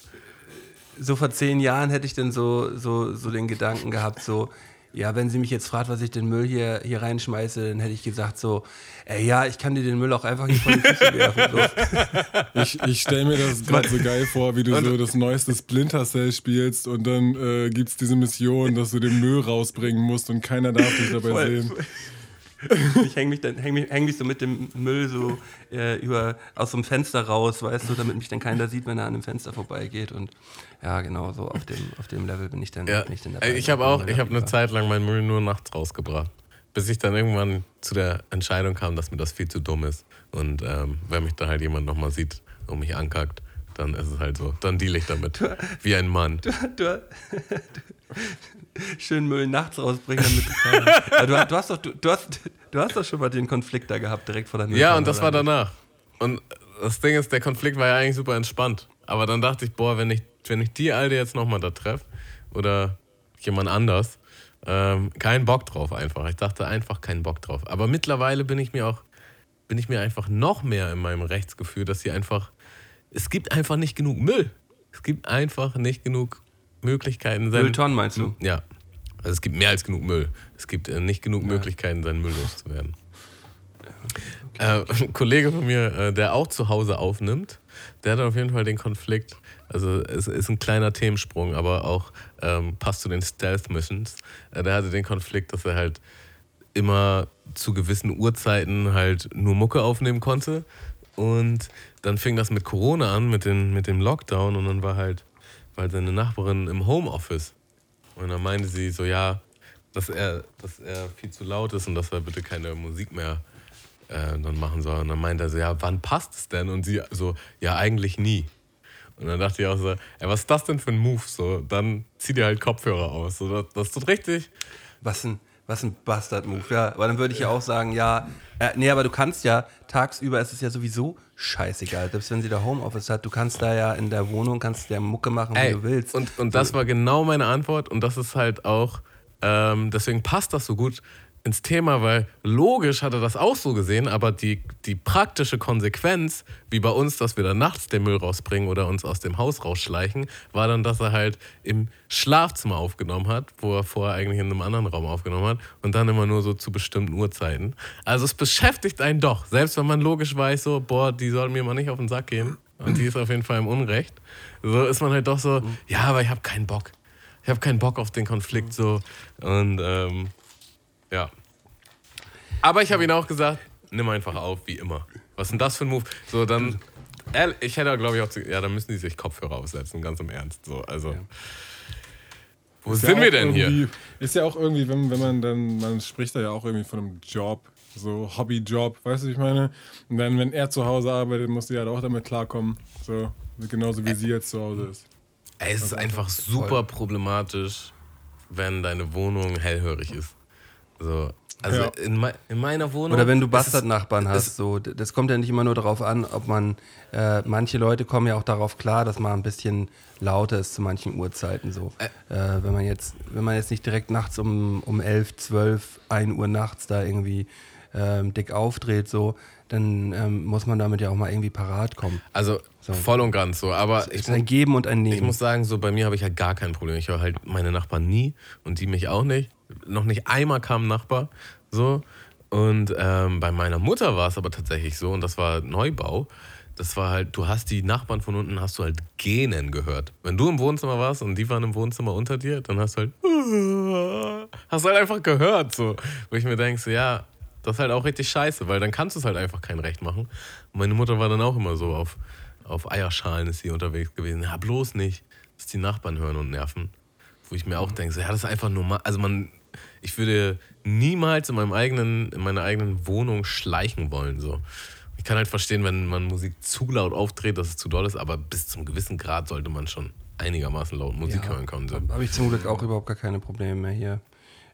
so vor zehn Jahren hätte ich dann so, so, so den Gedanken gehabt, so, ja, wenn sie mich jetzt fragt, was ich den Müll hier, hier reinschmeiße, dann hätte ich gesagt so, ey, ja, ich kann dir den Müll auch einfach hier vor die Füße werfen. So. Ich, ich stelle mir das gerade so geil vor, wie du so das neueste Splinter Cell spielst und dann äh, gibt es diese Mission, dass du den Müll rausbringen musst und keiner darf dich dabei Voll. sehen. Ich hänge mich dann häng mich, häng mich so mit dem Müll so äh, über, aus so einem Fenster raus, weißt du, damit mich dann keiner sieht, wenn er an dem Fenster vorbeigeht. Und ja, genau, so auf dem, auf dem Level bin ich dann, Ja, bin ich dann ich habe auch, ich habe eine Zeit lang meinen Müll nur nachts rausgebracht. Bis ich dann irgendwann zu der Entscheidung kam, dass mir das viel zu dumm ist. Und ähm, wenn mich da halt jemand nochmal sieht und mich ankackt, dann ist es halt so. Dann deal ich damit. Wie ein Mann. du, schön Müll nachts rausbringen, damit du du, hast doch, du, du, hast, du hast doch schon mal den Konflikt da gehabt, direkt vor der Ja, Mülltonne, und das war danach. Und das Ding ist, der Konflikt war ja eigentlich super entspannt. Aber dann dachte ich, boah, wenn ich, wenn ich die Alte jetzt nochmal da treffe oder jemand anders, ähm, kein Bock drauf einfach. Ich dachte einfach keinen Bock drauf. Aber mittlerweile bin ich mir auch, bin ich mir einfach noch mehr in meinem Rechtsgefühl, dass sie einfach, es gibt einfach nicht genug Müll. Es gibt einfach nicht genug Möglichkeiten. seinen- Mülltonnen meinst du? Ja. Also es gibt mehr als genug Müll. Es gibt äh, nicht genug Möglichkeiten, seinen Müll loszuwerden. Äh, ein Kollege von mir, äh, der auch zu Hause aufnimmt, der hat auf jeden Fall den Konflikt. Also es ist ein kleiner Themensprung, aber auch ähm, passt zu den Stealth Missions. Äh, der hatte den Konflikt, dass er halt immer zu gewissen Uhrzeiten halt nur Mucke aufnehmen konnte. Und dann fing das mit Corona an, mit, den, mit dem Lockdown. Und dann war halt, halt seine Nachbarin im Homeoffice. Und dann meinte sie so, ja, dass er, dass er viel zu laut ist und dass er bitte keine Musik mehr äh, dann machen soll. Und dann meinte er so, ja, wann passt es denn? Und sie so, ja, eigentlich nie. Und dann dachte ich auch so, ey, was ist das denn für ein Move? So, dann zieh dir halt Kopfhörer aus. So, das, das tut richtig. Was ein, Was ein Bastard-Move, ja. Aber dann würde ich ja auch sagen, ja, äh, nee, aber du kannst ja, tagsüber ist es ja sowieso scheißegal. Selbst wenn sie da Homeoffice hat, du kannst da ja in der Wohnung, kannst der Mucke machen, wie Ey, du willst. Und, und das war genau meine Antwort und das ist halt auch, ähm, deswegen passt das so gut ins Thema, weil logisch hat er das auch so gesehen, aber die, die praktische Konsequenz, wie bei uns, dass wir dann nachts den Müll rausbringen oder uns aus dem Haus rausschleichen, war dann, dass er halt im Schlafzimmer aufgenommen hat, wo er vorher eigentlich in einem anderen Raum aufgenommen hat und dann immer nur so zu bestimmten Uhrzeiten. Also es beschäftigt einen doch, selbst wenn man logisch weiß, so, boah, die soll mir mal nicht auf den Sack gehen und die ist auf jeden Fall im Unrecht, so ist man halt doch so, ja, aber ich habe keinen Bock. Ich habe keinen Bock auf den Konflikt so und ähm, ja. Aber ich habe ihm auch gesagt, nimm einfach auf, wie immer. Was ist denn das für ein Move? So, dann, ehrlich, ich hätte, glaube ich, auch, zu, ja, dann müssen die sich Kopfhörer aufsetzen, ganz im Ernst. So, also, wo Ist ja sind wir auch denn hier? Ist ja auch irgendwie, wenn, wenn man dann, man spricht da ja auch irgendwie von einem Job, so Hobbyjob, weißt du, wie ich meine? Und dann, wenn er zu Hause arbeitet, muss die halt auch damit klarkommen. So, genauso wie sie jetzt zu Hause ist. Ey, es ist einfach super problematisch, wenn deine Wohnung hellhörig ist. So, also Ja. in, mei- in meiner Wohnung. Oder wenn du Bastardnachbarn hast, so, das kommt ja nicht immer nur darauf an, ob man, äh, manche Leute kommen ja auch darauf klar, dass man ein bisschen lauter ist zu manchen Uhrzeiten, so. Äh, wenn man jetzt, wenn man jetzt nicht direkt nachts um, um 11, 12, 1 Uhr nachts da irgendwie ähm, dick aufdreht, so, dann ähm, muss man damit ja auch mal irgendwie parat kommen. Also voll und ganz so. Aber Es ich ist ein Geben und ein Nehmen. Ich muss sagen, so bei mir habe ich halt gar kein Problem. Ich höre halt meine Nachbarn nie und die mich auch nicht. Noch nicht einmal kam ein Nachbar. So. Und ähm, bei meiner Mutter war es aber tatsächlich so, und das war Neubau. Das war halt, du hast die Nachbarn von unten, hast du halt gähnen gehört. Wenn du im Wohnzimmer warst und die waren im Wohnzimmer unter dir, dann hast du halt, hast du halt einfach gehört. So. Wo ich mir denke, so, ja, das ist halt auch richtig scheiße, weil dann kannst du es halt einfach kein Recht machen. Und meine Mutter war dann auch immer so auf, auf Eierschalen ist sie unterwegs gewesen. Ja, bloß nicht, dass die Nachbarn hören und nerven. Wo ich mir auch denke, so, ja, das ist einfach normal. Also man, ich würde niemals in meinem eigenen, in meiner eigenen Wohnung schleichen wollen. So. Ich kann halt verstehen, wenn man Musik zu laut aufdreht, dass es zu doll ist, aber bis zum gewissen Grad sollte man schon einigermaßen laut Musik hören können. So. Habe ich zum Glück auch überhaupt gar keine Probleme mehr hier.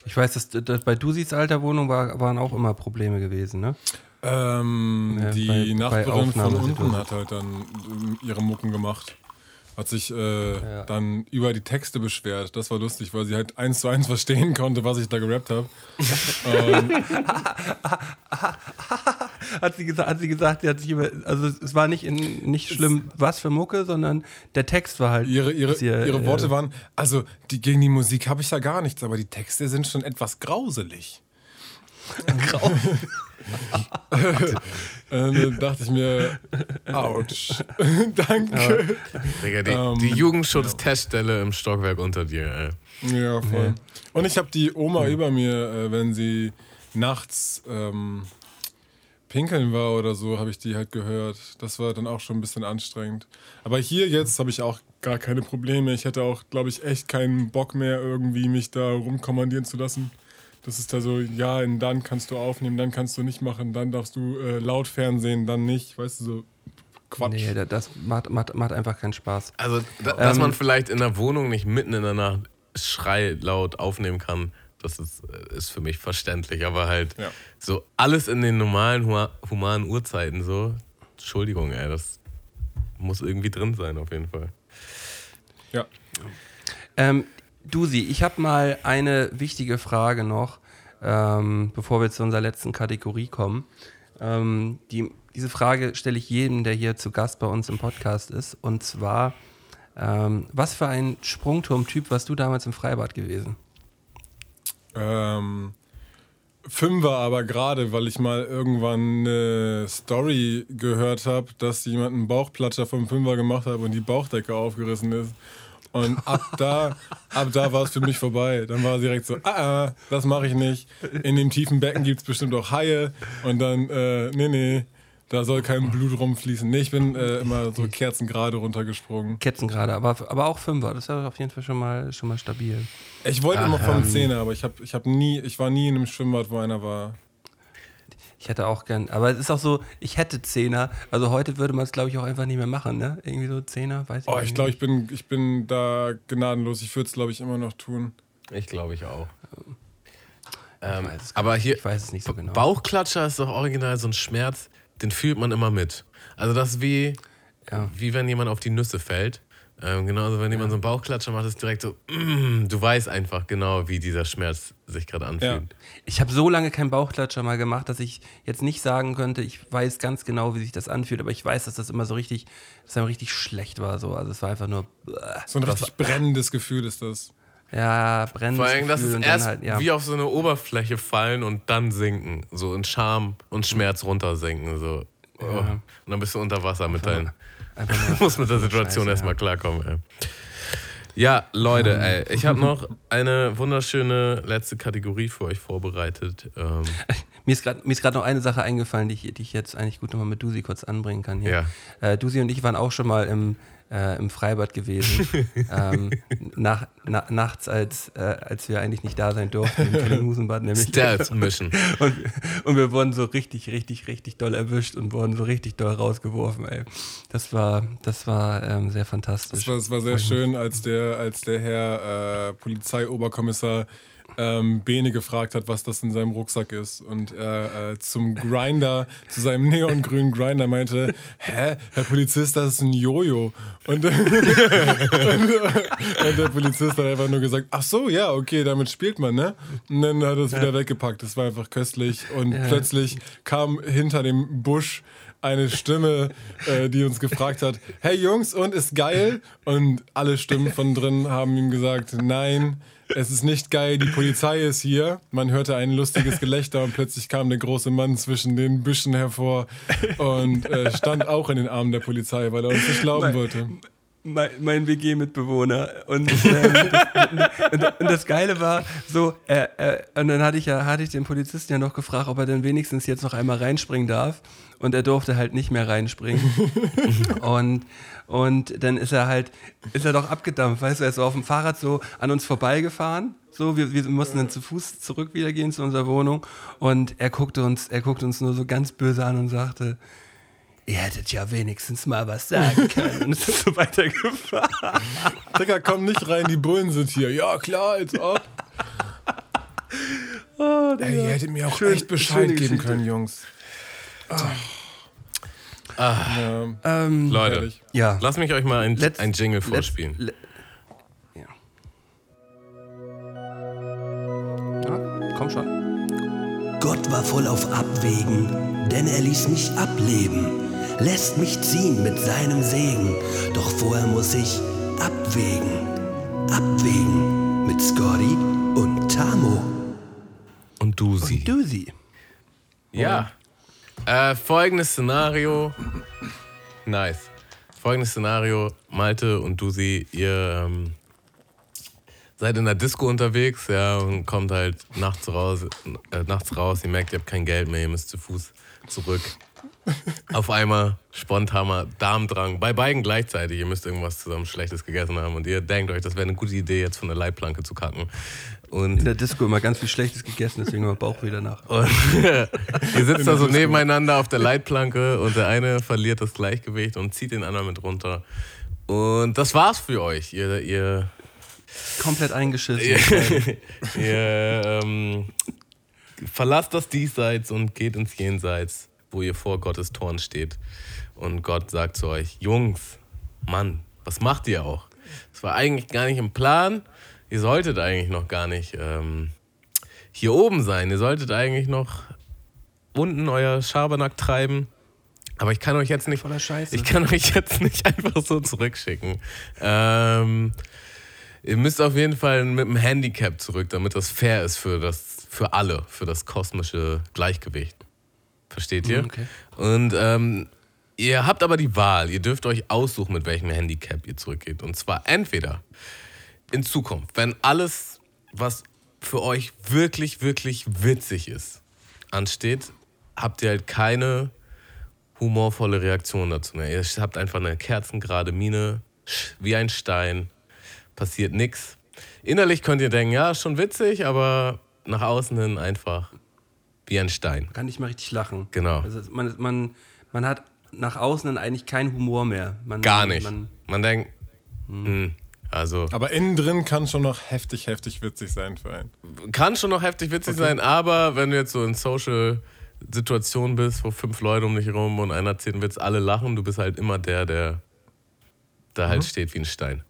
Ich weiß, dass, dass bei Dusis alter Wohnung war, waren auch immer Probleme gewesen, ne? Ähm, Ja, die bei- bei Nachbarin von Aufnahmesituationen. unten hat halt dann ähm, ihre Mucken gemacht. Hat sich äh, dann über die Texte beschwert. Das war lustig, weil sie halt eins zu eins verstehen konnte, was ich da gerappt habe. Hat sie gesagt, hat sie gesagt, die hat sich über, also es war nicht, in, nicht schlimm, was für Mucke, sondern der Text war halt. Ihre, ihre, sehr, ihre Worte äh, waren, also die, gegen die Musik habe ich da gar nichts, aber die Texte sind schon etwas grauselig. Äh, dann dachte ich mir, ouch. Danke. Digga, die, Ähm, die Jugendschutzteststelle im Stockwerk unter dir, ey. Ja, voll. Und ich habe die Oma über mir, äh, wenn sie nachts ähm, pinkeln war oder so, habe ich die halt gehört. Das war dann auch schon ein bisschen anstrengend. Aber hier jetzt habe ich auch gar keine Probleme. Ich hätte auch, glaube ich, echt keinen Bock mehr, irgendwie mich da rumkommandieren zu lassen. Das ist da so, ja, und dann kannst du aufnehmen, dann kannst du nicht machen, dann darfst du äh, laut Fernsehen, dann nicht. Weißt du, so Quatsch. Nee, da- das macht, macht, macht einfach keinen Spaß. Also, da, dass Ähm, man vielleicht in der Wohnung nicht mitten in der Nacht Schrei laut aufnehmen kann, das ist, äh, ist für mich verständlich. Aber halt Ja. so alles in den normalen, huma- humanen Uhrzeiten so, Entschuldigung, ey, das muss irgendwie drin sein, auf jeden Fall. Ja. Ähm, Dusi, ich habe mal eine wichtige Frage noch, ähm, bevor wir zu unserer letzten Kategorie kommen. Ähm, die, diese Frage stelle ich jedem, der hier zu Gast bei uns im Podcast ist. Und zwar, ähm, was für ein Sprungturmtyp warst du damals im Freibad gewesen? Ähm, Fünfer aber gerade, weil ich mal irgendwann eine Story gehört habe, dass jemand einen Bauchplatscher vom Fünfer gemacht hat und die Bauchdecke aufgerissen ist. Und ab da, ab da war es für mich vorbei. Dann war es direkt so, ah, ah das mache ich nicht. In dem tiefen Becken gibt es bestimmt auch Haie. Und dann, äh, nee, nee, da soll kein Blut rumfließen. Nee, ich bin äh, immer so kerzengerade runtergesprungen. Ketzen gerade, aber, aber auch Fünfer. Das ist ja auf jeden Fall schon mal, schon mal stabil. Ich wollte immer vom Zehner, aber ich, hab, ich, hab nie, ich war nie in einem Schwimmbad, wo einer war. Ich hätte auch gern, aber es ist auch so, ich hätte Zehner. Also heute würde man es, glaube ich, auch einfach nicht mehr machen, ne? Irgendwie so Zehner, weiß ich Oh, nicht. ich glaube, ich bin, ich bin da gnadenlos. Ich würde es, glaube ich, immer noch tun. Ich glaube, ich auch. Ähm, weiß es gar aber hier, Ich weiß es nicht so genau. Bauchklatscher ist doch original so ein Schmerz, den fühlt man immer mit. Also das ist wie, Ja. wie wenn jemand auf die Nüsse fällt. Ähm, genauso, wenn jemand so einen Bauchklatscher macht, ist direkt so, mm, du weißt einfach genau, wie dieser Schmerz sich gerade anfühlt. Ich habe so lange keinen Bauchklatscher mal gemacht, dass ich jetzt nicht sagen könnte, ich weiß ganz genau, wie sich das anfühlt, aber ich weiß, dass das immer so richtig, dass einem richtig schlecht war. So. Also es war einfach nur So ein richtig brennendes Gefühl ist das. ja, brennendes Vor allem, das Gefühl ist und dann erst halt, ja. wie auf so eine Oberfläche fallen und dann sinken. So in Scham und Schmerz runtersinken. So. Oh. Und dann bist du unter Wasser mit deinen. Einfach nur- muss mit der Situation Scheiße, erstmal ja. klarkommen, ey. Ja, Leute, ey, ich habe noch eine wunderschöne letzte Kategorie für euch vorbereitet. Ähm, Mir ist gerade noch eine Sache eingefallen, die ich, die ich jetzt eigentlich gut nochmal mit Dusi kurz anbringen kann. Hier. Äh, Dusi und ich waren auch schon mal im, äh, im Freibad gewesen. ähm, nach, na, nachts, als, äh, als wir eigentlich nicht da sein durften, im Kellinghusenbad nämlich. Stealth Mission. Und, und wir wurden so richtig, richtig, richtig doll erwischt und wurden so richtig doll rausgeworfen, ey. Das war, das war ähm, sehr fantastisch. Das war, das war sehr schön, als der, als der Herr äh, Polizeioberkommissar ähm, Bene gefragt hat, was das in seinem Rucksack ist. Und er äh, zum Grinder, zu seinem neongrünen Grinder meinte, hä, Herr Polizist, das ist ein Jojo. Und, und, und der Polizist hat einfach nur gesagt, ach so, ja, okay, damit spielt man, ne? Und dann hat er es wieder weggepackt. Das war einfach köstlich. Und plötzlich kam hinter dem Busch eine Stimme, äh, die uns gefragt hat, hey Jungs, und ist geil? Und alle Stimmen von drin haben ihm gesagt, nein, es ist nicht geil, die Polizei ist hier. Man hörte ein lustiges Gelächter und plötzlich kam der große Mann zwischen den Büschen hervor und äh, stand auch in den Armen der Polizei, weil er uns nicht glauben wollte. Mein, mein WG-Mitbewohner. Und, ähm, das, und, und das Geile war, so, äh, äh, und dann hatte ich ja, hatte ich den Polizisten ja noch gefragt, ob er denn wenigstens jetzt noch einmal reinspringen darf. Und er durfte halt nicht mehr reinspringen. und, und dann ist er halt, ist er doch abgedampft, weißt du, er ist so auf dem Fahrrad so an uns vorbeigefahren. So, wir, wir mussten dann zu Fuß zurück wieder gehen zu unserer Wohnung. Und er guckte uns, er guckte uns nur so ganz böse an und sagte, ihr hättet ja wenigstens mal was sagen können. Und es ist so weitergefahren. Digga, komm nicht rein, die Bullen sind hier. Ja, klar, als ob. Ey, ihr hättet mir auch Schön- echt Bescheid geben Geschichte. können, Jungs. Ja, Ähm, Leute, Herrlich. ja. lasst mich euch mal ein, Let's- ein Jingle let's- vorspielen. le- ja. ja. Komm schon. Gott war voll auf Abwägen, denn er ließ mich ableben, lässt mich ziehen mit seinem Segen. Doch vorher muss ich abwägen, abwägen mit Scotty und Tamo. Und du sie. Dusi. Ja. Äh, folgendes Szenario. Nice. Folgendes Szenario. Malte und Dusi, ihr ähm, seid in der Disco unterwegs, ja, und kommt halt nachts raus, äh, nachts raus, ihr merkt, ihr habt kein Geld mehr, ihr müsst zu Fuß zurück. Auf einmal spontaner Darmdrang, bei beiden gleichzeitig, ihr müsst irgendwas zusammen Schlechtes gegessen haben und ihr denkt euch, das wäre eine gute Idee, jetzt von der Leitplanke zu kacken. Und In der Disco immer ganz viel Schlechtes gegessen, deswegen war Bauch wieder nach. und ihr sitzt da so nebeneinander auf der Leitplanke und der eine verliert das Gleichgewicht und zieht den anderen mit runter. Und das war's für euch. Ihr, ihr, Komplett eingeschissen. ihr ähm, verlasst das Diesseits und geht ins Jenseits, wo ihr vor Gottes Toren steht. Und Gott sagt zu euch, Jungs, Mann, was macht ihr auch? Das war eigentlich gar nicht im Plan. Ihr solltet eigentlich noch gar nicht ähm, hier oben sein. Ihr solltet eigentlich noch unten euer Schabernack treiben. Aber ich kann euch jetzt nicht, Voller Scheiße. ich kann euch jetzt nicht einfach so zurückschicken. Ähm, ihr müsst auf jeden Fall mit dem Handicap zurück, damit das fair ist für das, für alle, für das kosmische Gleichgewicht. Versteht ihr? Okay. Und ähm, ihr habt aber die Wahl. Ihr dürft euch aussuchen, mit welchem Handicap ihr zurückgeht. Und zwar entweder in Zukunft, wenn alles, was für euch wirklich, wirklich witzig ist, ansteht, habt ihr halt keine humorvolle Reaktion dazu mehr. Ihr habt einfach eine kerzengerade Miene, sch- wie ein Stein, passiert nichts. Innerlich könnt ihr denken, ja, schon witzig, aber nach außen hin einfach wie ein Stein. Kann nicht mal richtig lachen. Genau. Also man, man, man hat nach außen dann eigentlich keinen Humor mehr. Man, Gar nicht. Man, Man denkt, hm, Also Aber innen drin kann schon noch heftig, heftig witzig sein für einen. kann schon noch heftig witzig sein, aber wenn du jetzt so in Social Situationen bist, wo fünf Leute um dich herum und einer erzählt einen Witz, alle lachen, du bist halt immer der, der da halt steht wie ein Stein.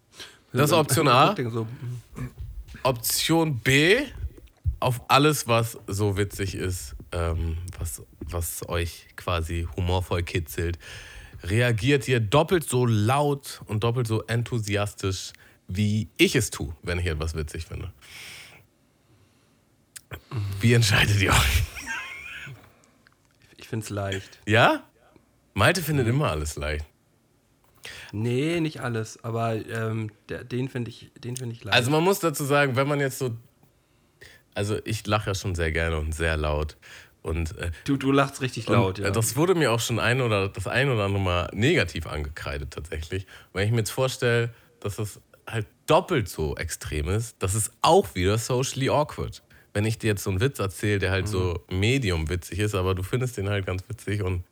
Das ist Option A. So, Option B, auf alles, was so witzig ist, ähm, was, was euch quasi humorvoll kitzelt, reagiert ihr doppelt so laut und doppelt so enthusiastisch, wie ich es tue, wenn ich etwas witzig finde. Wie entscheidet ihr euch? ich finde es leicht. Ja? Malte findet immer alles leicht. Nee, nicht alles, aber ähm, den finde ich, den find ich leicht. Also man muss dazu sagen, wenn man jetzt so. Also ich lache ja schon sehr gerne und sehr laut. Und, äh, du, du lachst richtig laut, äh, ja. Das wurde mir auch schon ein oder das ein oder andere Mal negativ angekreidet tatsächlich. Wenn ich mir jetzt vorstelle, dass es halt doppelt so extrem ist, das ist auch wieder socially awkward. Wenn ich dir jetzt so einen Witz erzähle, der halt so medium witzig ist, aber du findest den halt ganz witzig und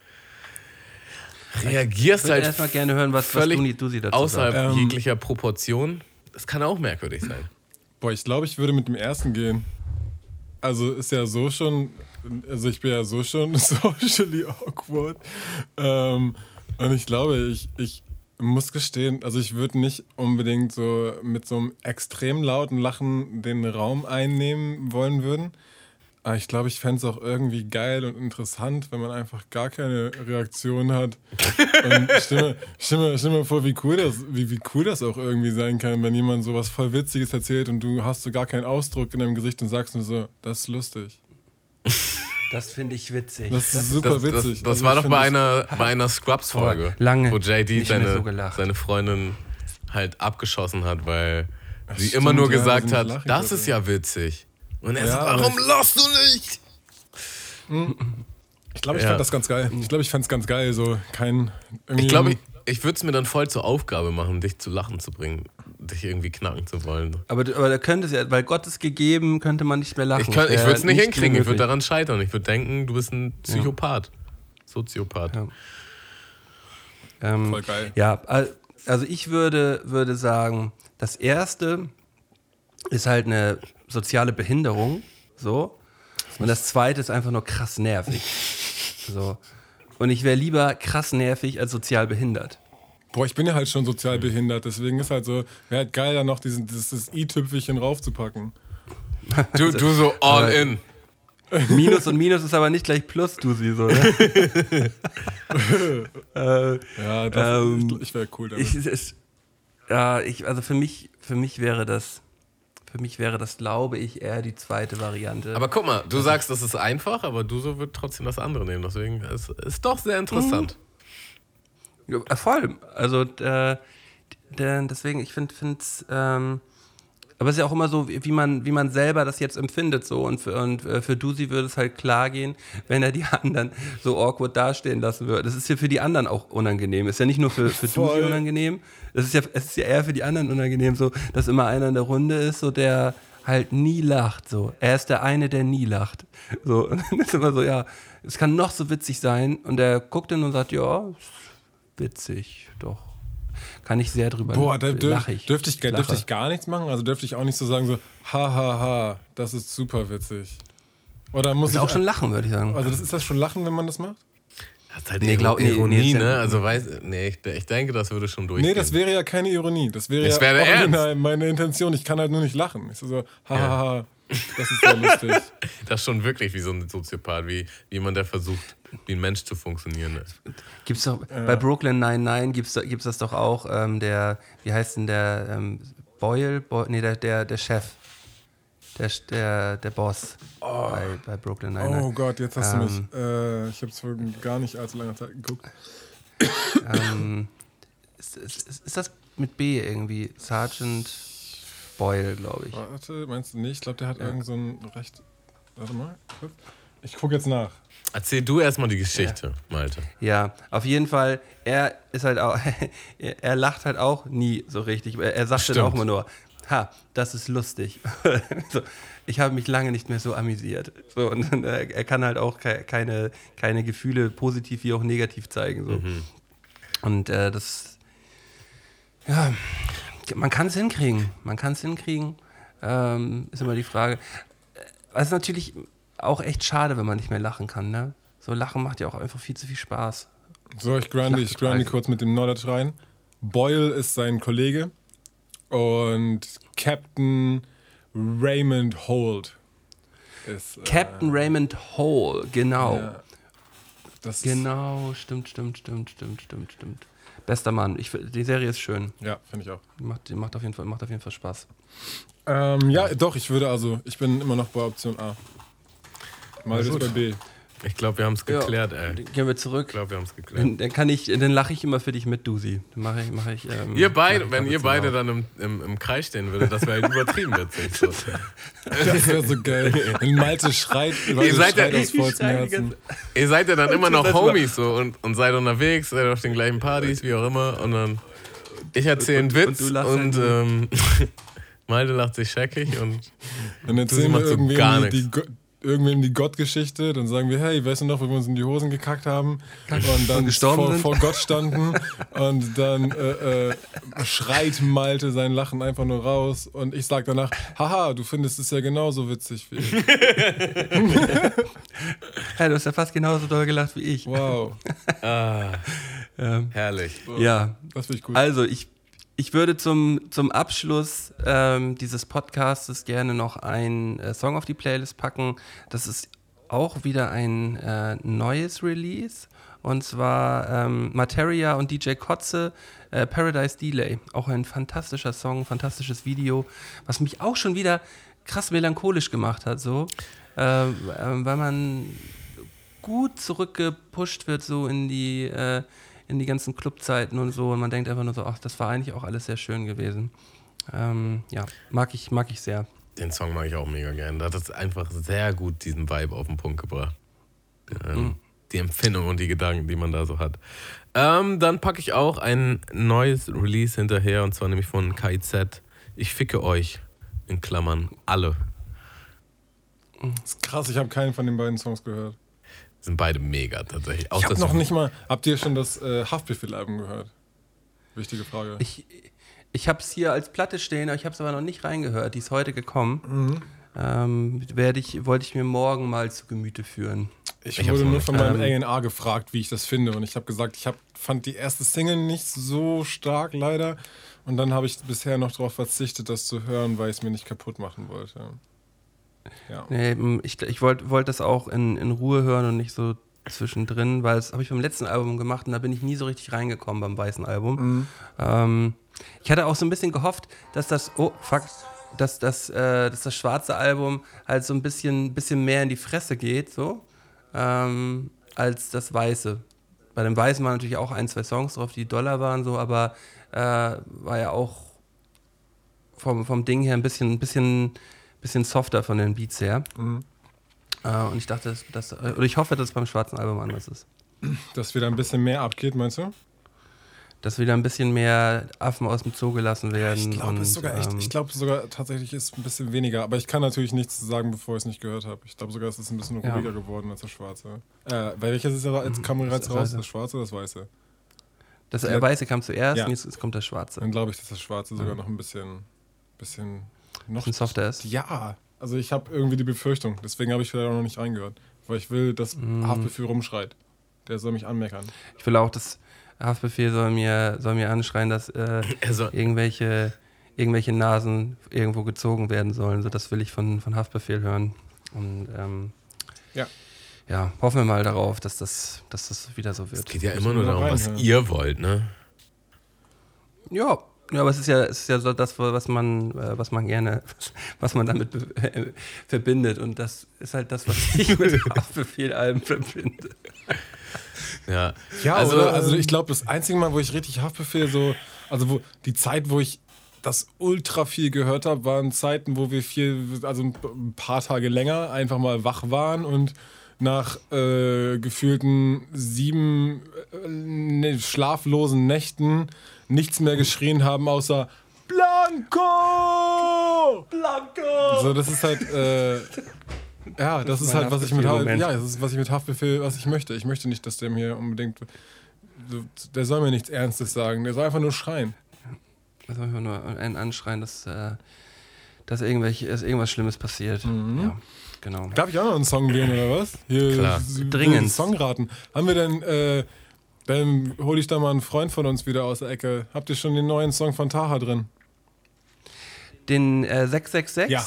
reagierst ich würde halt erstmal gerne hören, was, was völlig du, du sie dazu außerhalb sagst. Ähm, jeglicher Proportion. Das kann auch merkwürdig sein. Boah, ich glaube, ich würde mit dem ersten gehen. Also ist ja so schon, also ich bin ja so schon socially awkward. Ähm, und ich glaube, ich, ich muss gestehen, also ich würde nicht unbedingt so mit so einem extrem lauten Lachen den Raum einnehmen wollen würden. Aber ich glaube, ich fände es auch irgendwie geil und interessant, wenn man einfach gar keine Reaktion hat. Und stell mir vor, wie cool, das, wie, wie cool das auch irgendwie sein kann, wenn jemand so was voll Witziges erzählt und du hast so gar keinen Ausdruck in deinem Gesicht und sagst nur so, das ist lustig. Das finde ich witzig. Das ist super Das, das, witzig. das Also war doch bei das- einer, bei einer Scrubs-Folge, lange wo JD seine, so seine Freundin halt abgeschossen hat, weil sie stimmt, immer nur ja, gesagt hat, das ist ja witzig. Und er Ja, so, warum lachst du nicht? Ich glaube, ich Ja. fand das ganz geil. Ich glaube, ich fand es ganz geil, so kein. Ich glaube, ich, ich würde es mir dann voll zur Aufgabe machen, dich zu lachen zu bringen, dich irgendwie knacken zu wollen. aber, du- aber da könnte es ja, weil Gott ist gegeben, könnte man nicht mehr lachen. Ich, kann- ich würde es nicht hinkriegen, ich würde möglich. daran scheitern. Ich würde denken, du bist ein Psychopath. Soziopath. Ja. Ähm, Voll geil. Ja, al- also ich würde, würde sagen, das erste ist halt eine soziale Behinderung, so. Und das zweite ist einfach nur krass nervig. So. Und ich wäre lieber krass nervig als sozial behindert. Boah, ich bin ja halt schon sozial behindert, deswegen ist halt so, wäre halt geil, da noch diesen, dieses, das i-Tüpfelchen raufzupacken. Du, du so all aber- in. Minus und Minus ist aber nicht gleich Plus, du sie so. Ne? äh, Ja, das, Ähm, ich, ich wäre cool damit. ich, ist, ja, ich, also für mich, für mich wäre das, für mich wäre das, glaube ich, eher die zweite Variante. Aber guck mal, du sagst, das ist einfach, aber du so wird trotzdem das andere nehmen. Deswegen ist es doch sehr interessant. Ja, voll. Also äh, deswegen, ich finde, es, ähm, aber es ist ja auch immer so, wie man, wie man selber das jetzt empfindet. So. Und für, und äh, für Dusi würde es halt klar gehen, wenn er die anderen so awkward dastehen lassen würde. Das ist ja für die anderen auch unangenehm. Ist ja nicht nur für, für Dusi unangenehm. Es ist, ja, es ist ja eher für die anderen unangenehm, so, dass immer einer in der Runde ist, so der halt nie lacht. So. Er ist der eine, der nie lacht. So. Und dann ist immer so, ja, es kann noch so witzig sein. Und er guckt dann und sagt, ja, witzig, doch. Kann ich sehr drüber Boah, da dürf, ich. dürfte ich, dürfte ich gar nichts machen? Also dürfte ich auch nicht so sagen, so, ha, ha, ha, das ist super witzig. Oder muss Das ist ich auch schon lachen, würde ich sagen. Also das, ist das schon Lachen, wenn man das macht? Das ist halt Nee, glaub- nee, Ironie, nee, ne? Also weiß, nee, ich, ich denke, das würde schon durchgehen. Nee, das wäre ja keine Ironie. Das wäre Das ja wäre original meine Intention. Ich kann halt nur nicht lachen. Ich so, so ha, ha, ha, das ist ja lustig. Das ist schon wirklich wie so ein Soziopath, wie jemand, der versucht, wie ein Mensch zu funktionieren. Gibt's doch, Bei Brooklyn 99 gibt es gibt's das doch auch, ähm, der, wie heißt denn der, ähm, Boyle? Boy, nee, der, der, der Chef. Der, der, der Boss bei, bei Brooklyn 99. Oh Gott, jetzt hast du mich. Ähm. Äh, ich habe es vor gar nicht allzu langer Zeit geguckt. ähm, ist, ist, ist das mit B irgendwie? Sergeant Boyle, glaube ich. Warte, meinst du nicht? Ich glaube, der hat irgend so ein recht. Warte mal. kurz. Ich gucke jetzt nach. Erzähl du erstmal die Geschichte, Malte. Ja, auf jeden Fall, er ist halt auch, er lacht halt auch nie so richtig. Er sagt Stimmt. dann auch immer nur, ha, das ist lustig. so, ich habe mich lange nicht mehr so amüsiert. So, und äh, er kann halt auch ke keine, keine Gefühle positiv wie auch negativ zeigen. So. Und äh, das, ja, Man kann es hinkriegen. Man kann es hinkriegen. Ähm, ist immer die Frage. Es ist natürlich auch echt schade, wenn man nicht mehr lachen kann. Ne? So Lachen macht ja auch einfach viel zu viel Spaß. So, ich grinde, ich grinde kurz mit dem Knowledge rein. Boyle ist sein Kollege und Captain Raymond Holt ist. äh, Captain Raymond Hole, genau. ja, Genau, stimmt, stimmt, stimmt, stimmt, stimmt, stimmt. Bester Mann. Ich, die Serie ist schön. Ja, finde ich auch. Die macht, macht, auf jeden Fall, macht auf jeden Fall Spaß. Ähm, ja, doch, ich würde also, ich bin immer noch bei Option A. Mal ist bei B. Ich glaube, wir haben es geklärt, ey. Dann Gehen wir zurück. Ich glaube, wir haben es geklärt. Dann, dann kann ich, dann lache ich immer für dich mit, Dusi. Dann mache ich, mache ich. Ähm, Ihr mach beide, ich wenn ihr beide dann im, im, im Kreis stehen würdet, das wäre halt übertrieben witzig. So. Das wäre so geil. Wenn Malte schreit, Malte Ihr seid ja- schreit aus ich vollstem die Herzen. Ihr seid ja dann immer noch. Homies so und, und seid unterwegs, seid auf den gleichen Partys, wie auch immer. Und dann ich erzähle einen Und- Witz und und, halt ähm, Malte lacht sich scheckig und Dann erzählen macht wir so irgendwem gar die, die, nichts. Go- irgendwem die Gottgeschichte, dann sagen wir, hey, weißt du noch, wo wir uns in die Hosen gekackt haben und dann gestorben vor, vor Gott standen und dann äh, äh, schreit Malte sein Lachen einfach nur raus und ich sag danach, haha, du findest es ja genauso witzig wie ich. Ja, du hast ja fast genauso doll gelacht wie ich. Wow, Ähm, herrlich. ja, das finde ich gut. also ich, ich würde zum, zum Abschluss ähm, dieses Podcastes gerne noch einen äh, Song auf die Playlist packen. Das ist auch wieder ein äh, neues Release. Und zwar ähm, Materia und DJ Kotze, äh, Paradise Delay. Auch ein fantastischer Song, fantastisches Video, was mich auch schon wieder krass melancholisch gemacht hat, so. Äh, äh, weil man gut zurückgepusht wird, so in die, äh, in die ganzen Clubzeiten und so. Und man denkt einfach nur so, ach, das war eigentlich auch alles sehr schön gewesen. Ähm, ja, mag ich, mag ich sehr. Den Song mag ich auch mega gern. Da hat es einfach sehr gut diesen Vibe auf den Punkt gebracht. Ähm, Mhm. Die Empfindung und die Gedanken, die man da so hat. Ähm, dann packe ich auch ein neues Release hinterher und zwar nämlich von KIZ. Ich ficke euch. In Klammern alle. Das ist krass, ich habe keinen von den beiden Songs gehört. Sind beide mega tatsächlich. Auch Ich habe das- noch nicht mal, habt ihr schon das äh, Haftbefehl-Album gehört? Wichtige Frage. Ich, ich habe es hier als Platte stehen, aber ich habe es aber noch nicht reingehört. Die ist heute gekommen. Ähm, werde ich, wollte ich mir morgen mal zu Gemüte führen. Ich, Ich wurde nur von meinem Ähm, A&R gefragt, wie ich das finde. Und ich habe gesagt, ich hab, fand die erste Single nicht so stark, leider. Und dann habe ich bisher noch darauf verzichtet, das zu hören, weil ich es mir nicht kaputt machen wollte. Ja. Nee, ich ich wollte wollt das auch in, in Ruhe hören und nicht so zwischendrin, weil das habe ich beim letzten Album gemacht und da bin ich nie so richtig reingekommen beim weißen Album. Ähm, ich hatte auch so ein bisschen gehofft, dass das, oh fuck, dass das, äh, dass das schwarze Album halt so ein bisschen, bisschen mehr in die Fresse geht, so, ähm, als das weiße. Bei dem weißen waren natürlich auch ein, zwei Songs drauf, die Dollar waren, so, aber äh, war ja auch vom, vom Ding her ein bisschen, ein bisschen, bisschen softer von den Beats her. Äh, und ich dachte, dass, dass, äh, oder ich hoffe, dass es beim schwarzen Album anders ist. Dass wieder ein bisschen mehr abgeht, meinst du? Dass wieder ein bisschen mehr Affen aus dem Zoo gelassen werden. Ich glaube sogar echt. ähm, Ich glaube sogar tatsächlich ist ein bisschen weniger. Aber ich kann natürlich nichts sagen, bevor ich es nicht gehört habe. Ich glaube sogar, es ist ein bisschen Ja. ruhiger geworden als das Schwarze. Äh, weil welches ist ja jetzt kam bereits Das raus? Das Schwarze oder das Weiße? das Weiße kam zuerst Ja. und jetzt, jetzt kommt das Schwarze. Dann glaube ich, dass das Schwarze sogar noch ein bisschen, bisschen noch Bisschen softer ist. Ja, also ich habe irgendwie die Befürchtung. Deswegen habe ich vielleicht auch noch nicht reingehört. Weil ich will, dass Mhm. Haftbefehl rumschreit. Der soll mich anmeckern. Ich will auch, dass Haftbefehl soll mir, soll mir anschreien, dass äh, Also, irgendwelche, irgendwelche Nasen irgendwo gezogen werden sollen. So, das will ich von, von Haftbefehl hören. Und ähm, Ja. ja, hoffen wir mal darauf, dass das, dass das wieder so es wird. geht ja immer nur darum, was ihr wollt, ne? Ja, ja, aber es ist ja, es ist ja so das, was man, äh, was man gerne, was man damit äh, verbindet. Und das ist halt das, was ich mit Haftbefehl-Alben verbinde. Ja. Ja, also, also, oder? also ich glaube, das einzige Mal, wo ich richtig Haftbefehl so, also wo die Zeit, wo ich das ultra viel gehört habe, waren Zeiten, wo wir viel, also ein paar Tage länger einfach mal wach waren und nach äh, gefühlten sieben äh, ne, schlaflosen Nächten nichts mehr geschrien haben, außer Blanco! Blanco! So, das ist halt, äh, ja, das ist mein halt, was ich mit ja, das ist, was ich mit Haftbefehl, was ich möchte. Ich möchte nicht, dass der mir unbedingt, der soll mir nichts Ernstes sagen, der soll einfach nur schreien. Jetzt müssen wir nur einen anschreien, dass, äh, dass, irgendwelche, dass irgendwas Schlimmes passiert. Ja, genau. Darf ich auch noch einen Song wählen oder was? Hier, Klar. Dringend. Songraten. Haben wir denn, äh, dann hole ich da mal einen Freund von uns wieder aus der Ecke. Habt ihr schon den neuen Song von Taha drin? Den äh, 666, Ja.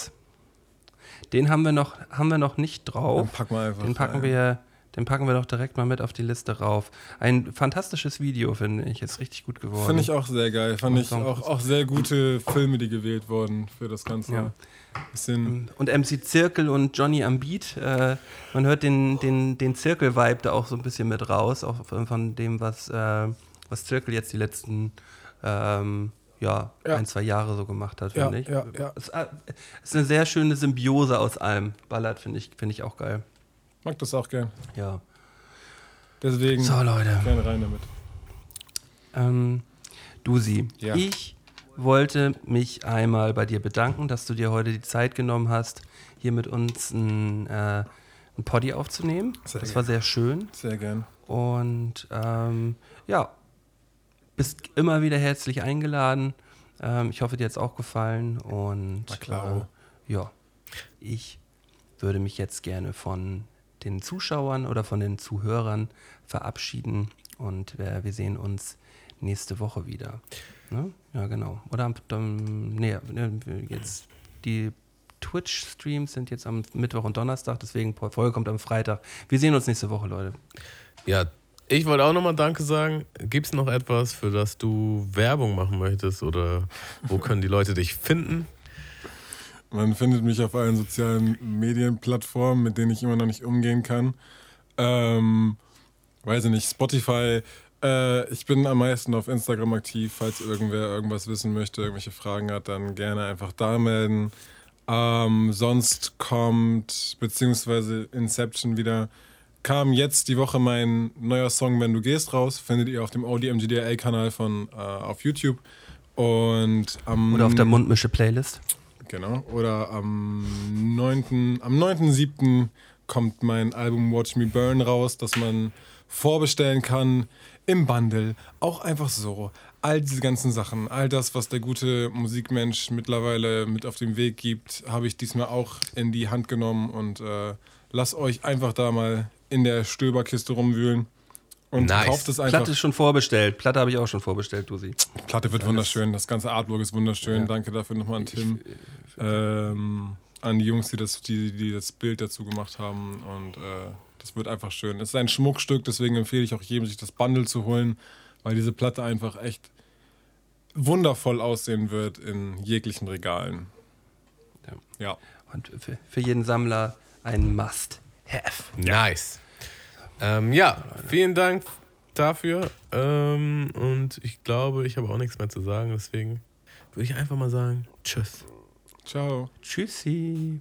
den haben wir noch, haben wir noch nicht drauf. Dann packen wir einfach Den packen rein. wir, den packen wir doch direkt mal mit auf die Liste rauf. Ein fantastisches Video, finde ich. Ist richtig gut geworden. Finde ich auch sehr geil. Fand ich auch, auch sehr gute Filme, die gewählt wurden für das Ganze. Ja. Bisschen, Und MC Zirkel und Johnny am Beat, äh, man hört den, den, den Zirkel-Vibe da auch so ein bisschen mit raus, auch von, dem, was, äh, was Zirkel jetzt die letzten ähm, ja, Ja. ein, zwei Jahre so gemacht hat, Ja, finde ich. ja, ja. Es äh, es ist eine sehr schöne Symbiose aus allem. Ballert finde ich, finde ich auch geil. mag das auch gern. Ja. Deswegen So, Leute. gerne rein damit. Ähm, Dusi, Ja. ich wollte mich einmal bei dir bedanken, dass du dir heute die Zeit genommen hast, hier mit uns ein, äh, ein Poddy aufzunehmen. Sehr das gerne. war sehr schön. Sehr gern. Und ähm, ja, bist immer wieder herzlich eingeladen. Ähm, ich hoffe, dir hat es auch gefallen. Und Na klaro. Äh, ja, ich würde mich jetzt gerne von den Zuschauern oder von den Zuhörern verabschieden. Und wir, wir sehen uns nächste Woche wieder. Ne? Ja, genau. Oder am, am nee, ne, jetzt die Twitch-Streams sind jetzt am Mittwoch und Donnerstag, deswegen Folge kommt am Freitag. Wir sehen uns nächste Woche, Leute. Ja, ich wollte auch nochmal Danke sagen. Gibt es noch etwas, für das du Werbung machen möchtest oder wo können die Leute dich finden? Man findet mich auf allen sozialen Medienplattformen, mit denen ich immer noch nicht umgehen kann. Ähm, weiß ich nicht, Spotify. Äh, ich bin am meisten auf Instagram aktiv. Falls irgendwer irgendwas wissen möchte, irgendwelche Fragen hat, dann gerne einfach da melden. Ähm, sonst kommt, beziehungsweise Inception wieder, kam jetzt die Woche mein neuer Song Wenn du gehst raus. Findet ihr auf dem ODMGDL-Kanal von äh, auf YouTube. Und am Oder auf der Mundmische-Playlist. Genau. Oder am 9. Am 9.7. kommt mein Album Watch Me Burn raus, das man vorbestellen kann im Bundle. Auch einfach so. All diese ganzen Sachen, all das, was der gute Musikmensch mittlerweile mit auf den Weg gibt, habe ich diesmal auch in die Hand genommen und äh, lasst euch einfach da mal in der Stöberkiste rumwühlen. Und Nice. kauft es einfach. Platte ist schon vorbestellt. Platte habe ich auch schon vorbestellt, Dusi. Platte wird wunderschön, das ganze Artwork ist wunderschön. Ja. Danke dafür nochmal an Tim, ähm, an die Jungs, die das, die, die das Bild dazu gemacht haben. Und äh, das wird einfach schön. Es ist ein Schmuckstück, deswegen empfehle ich auch jedem, sich das Bundle zu holen, weil diese Platte einfach echt wundervoll aussehen wird in jeglichen Regalen. Ja. Und für, für jeden Sammler ein Must-Have. Nice. Ähm, ja, vielen Dank dafür. Ähm, und ich glaube, ich habe auch nichts mehr zu sagen. Deswegen würde ich einfach mal sagen, tschüss. Ciao. Tschüssi.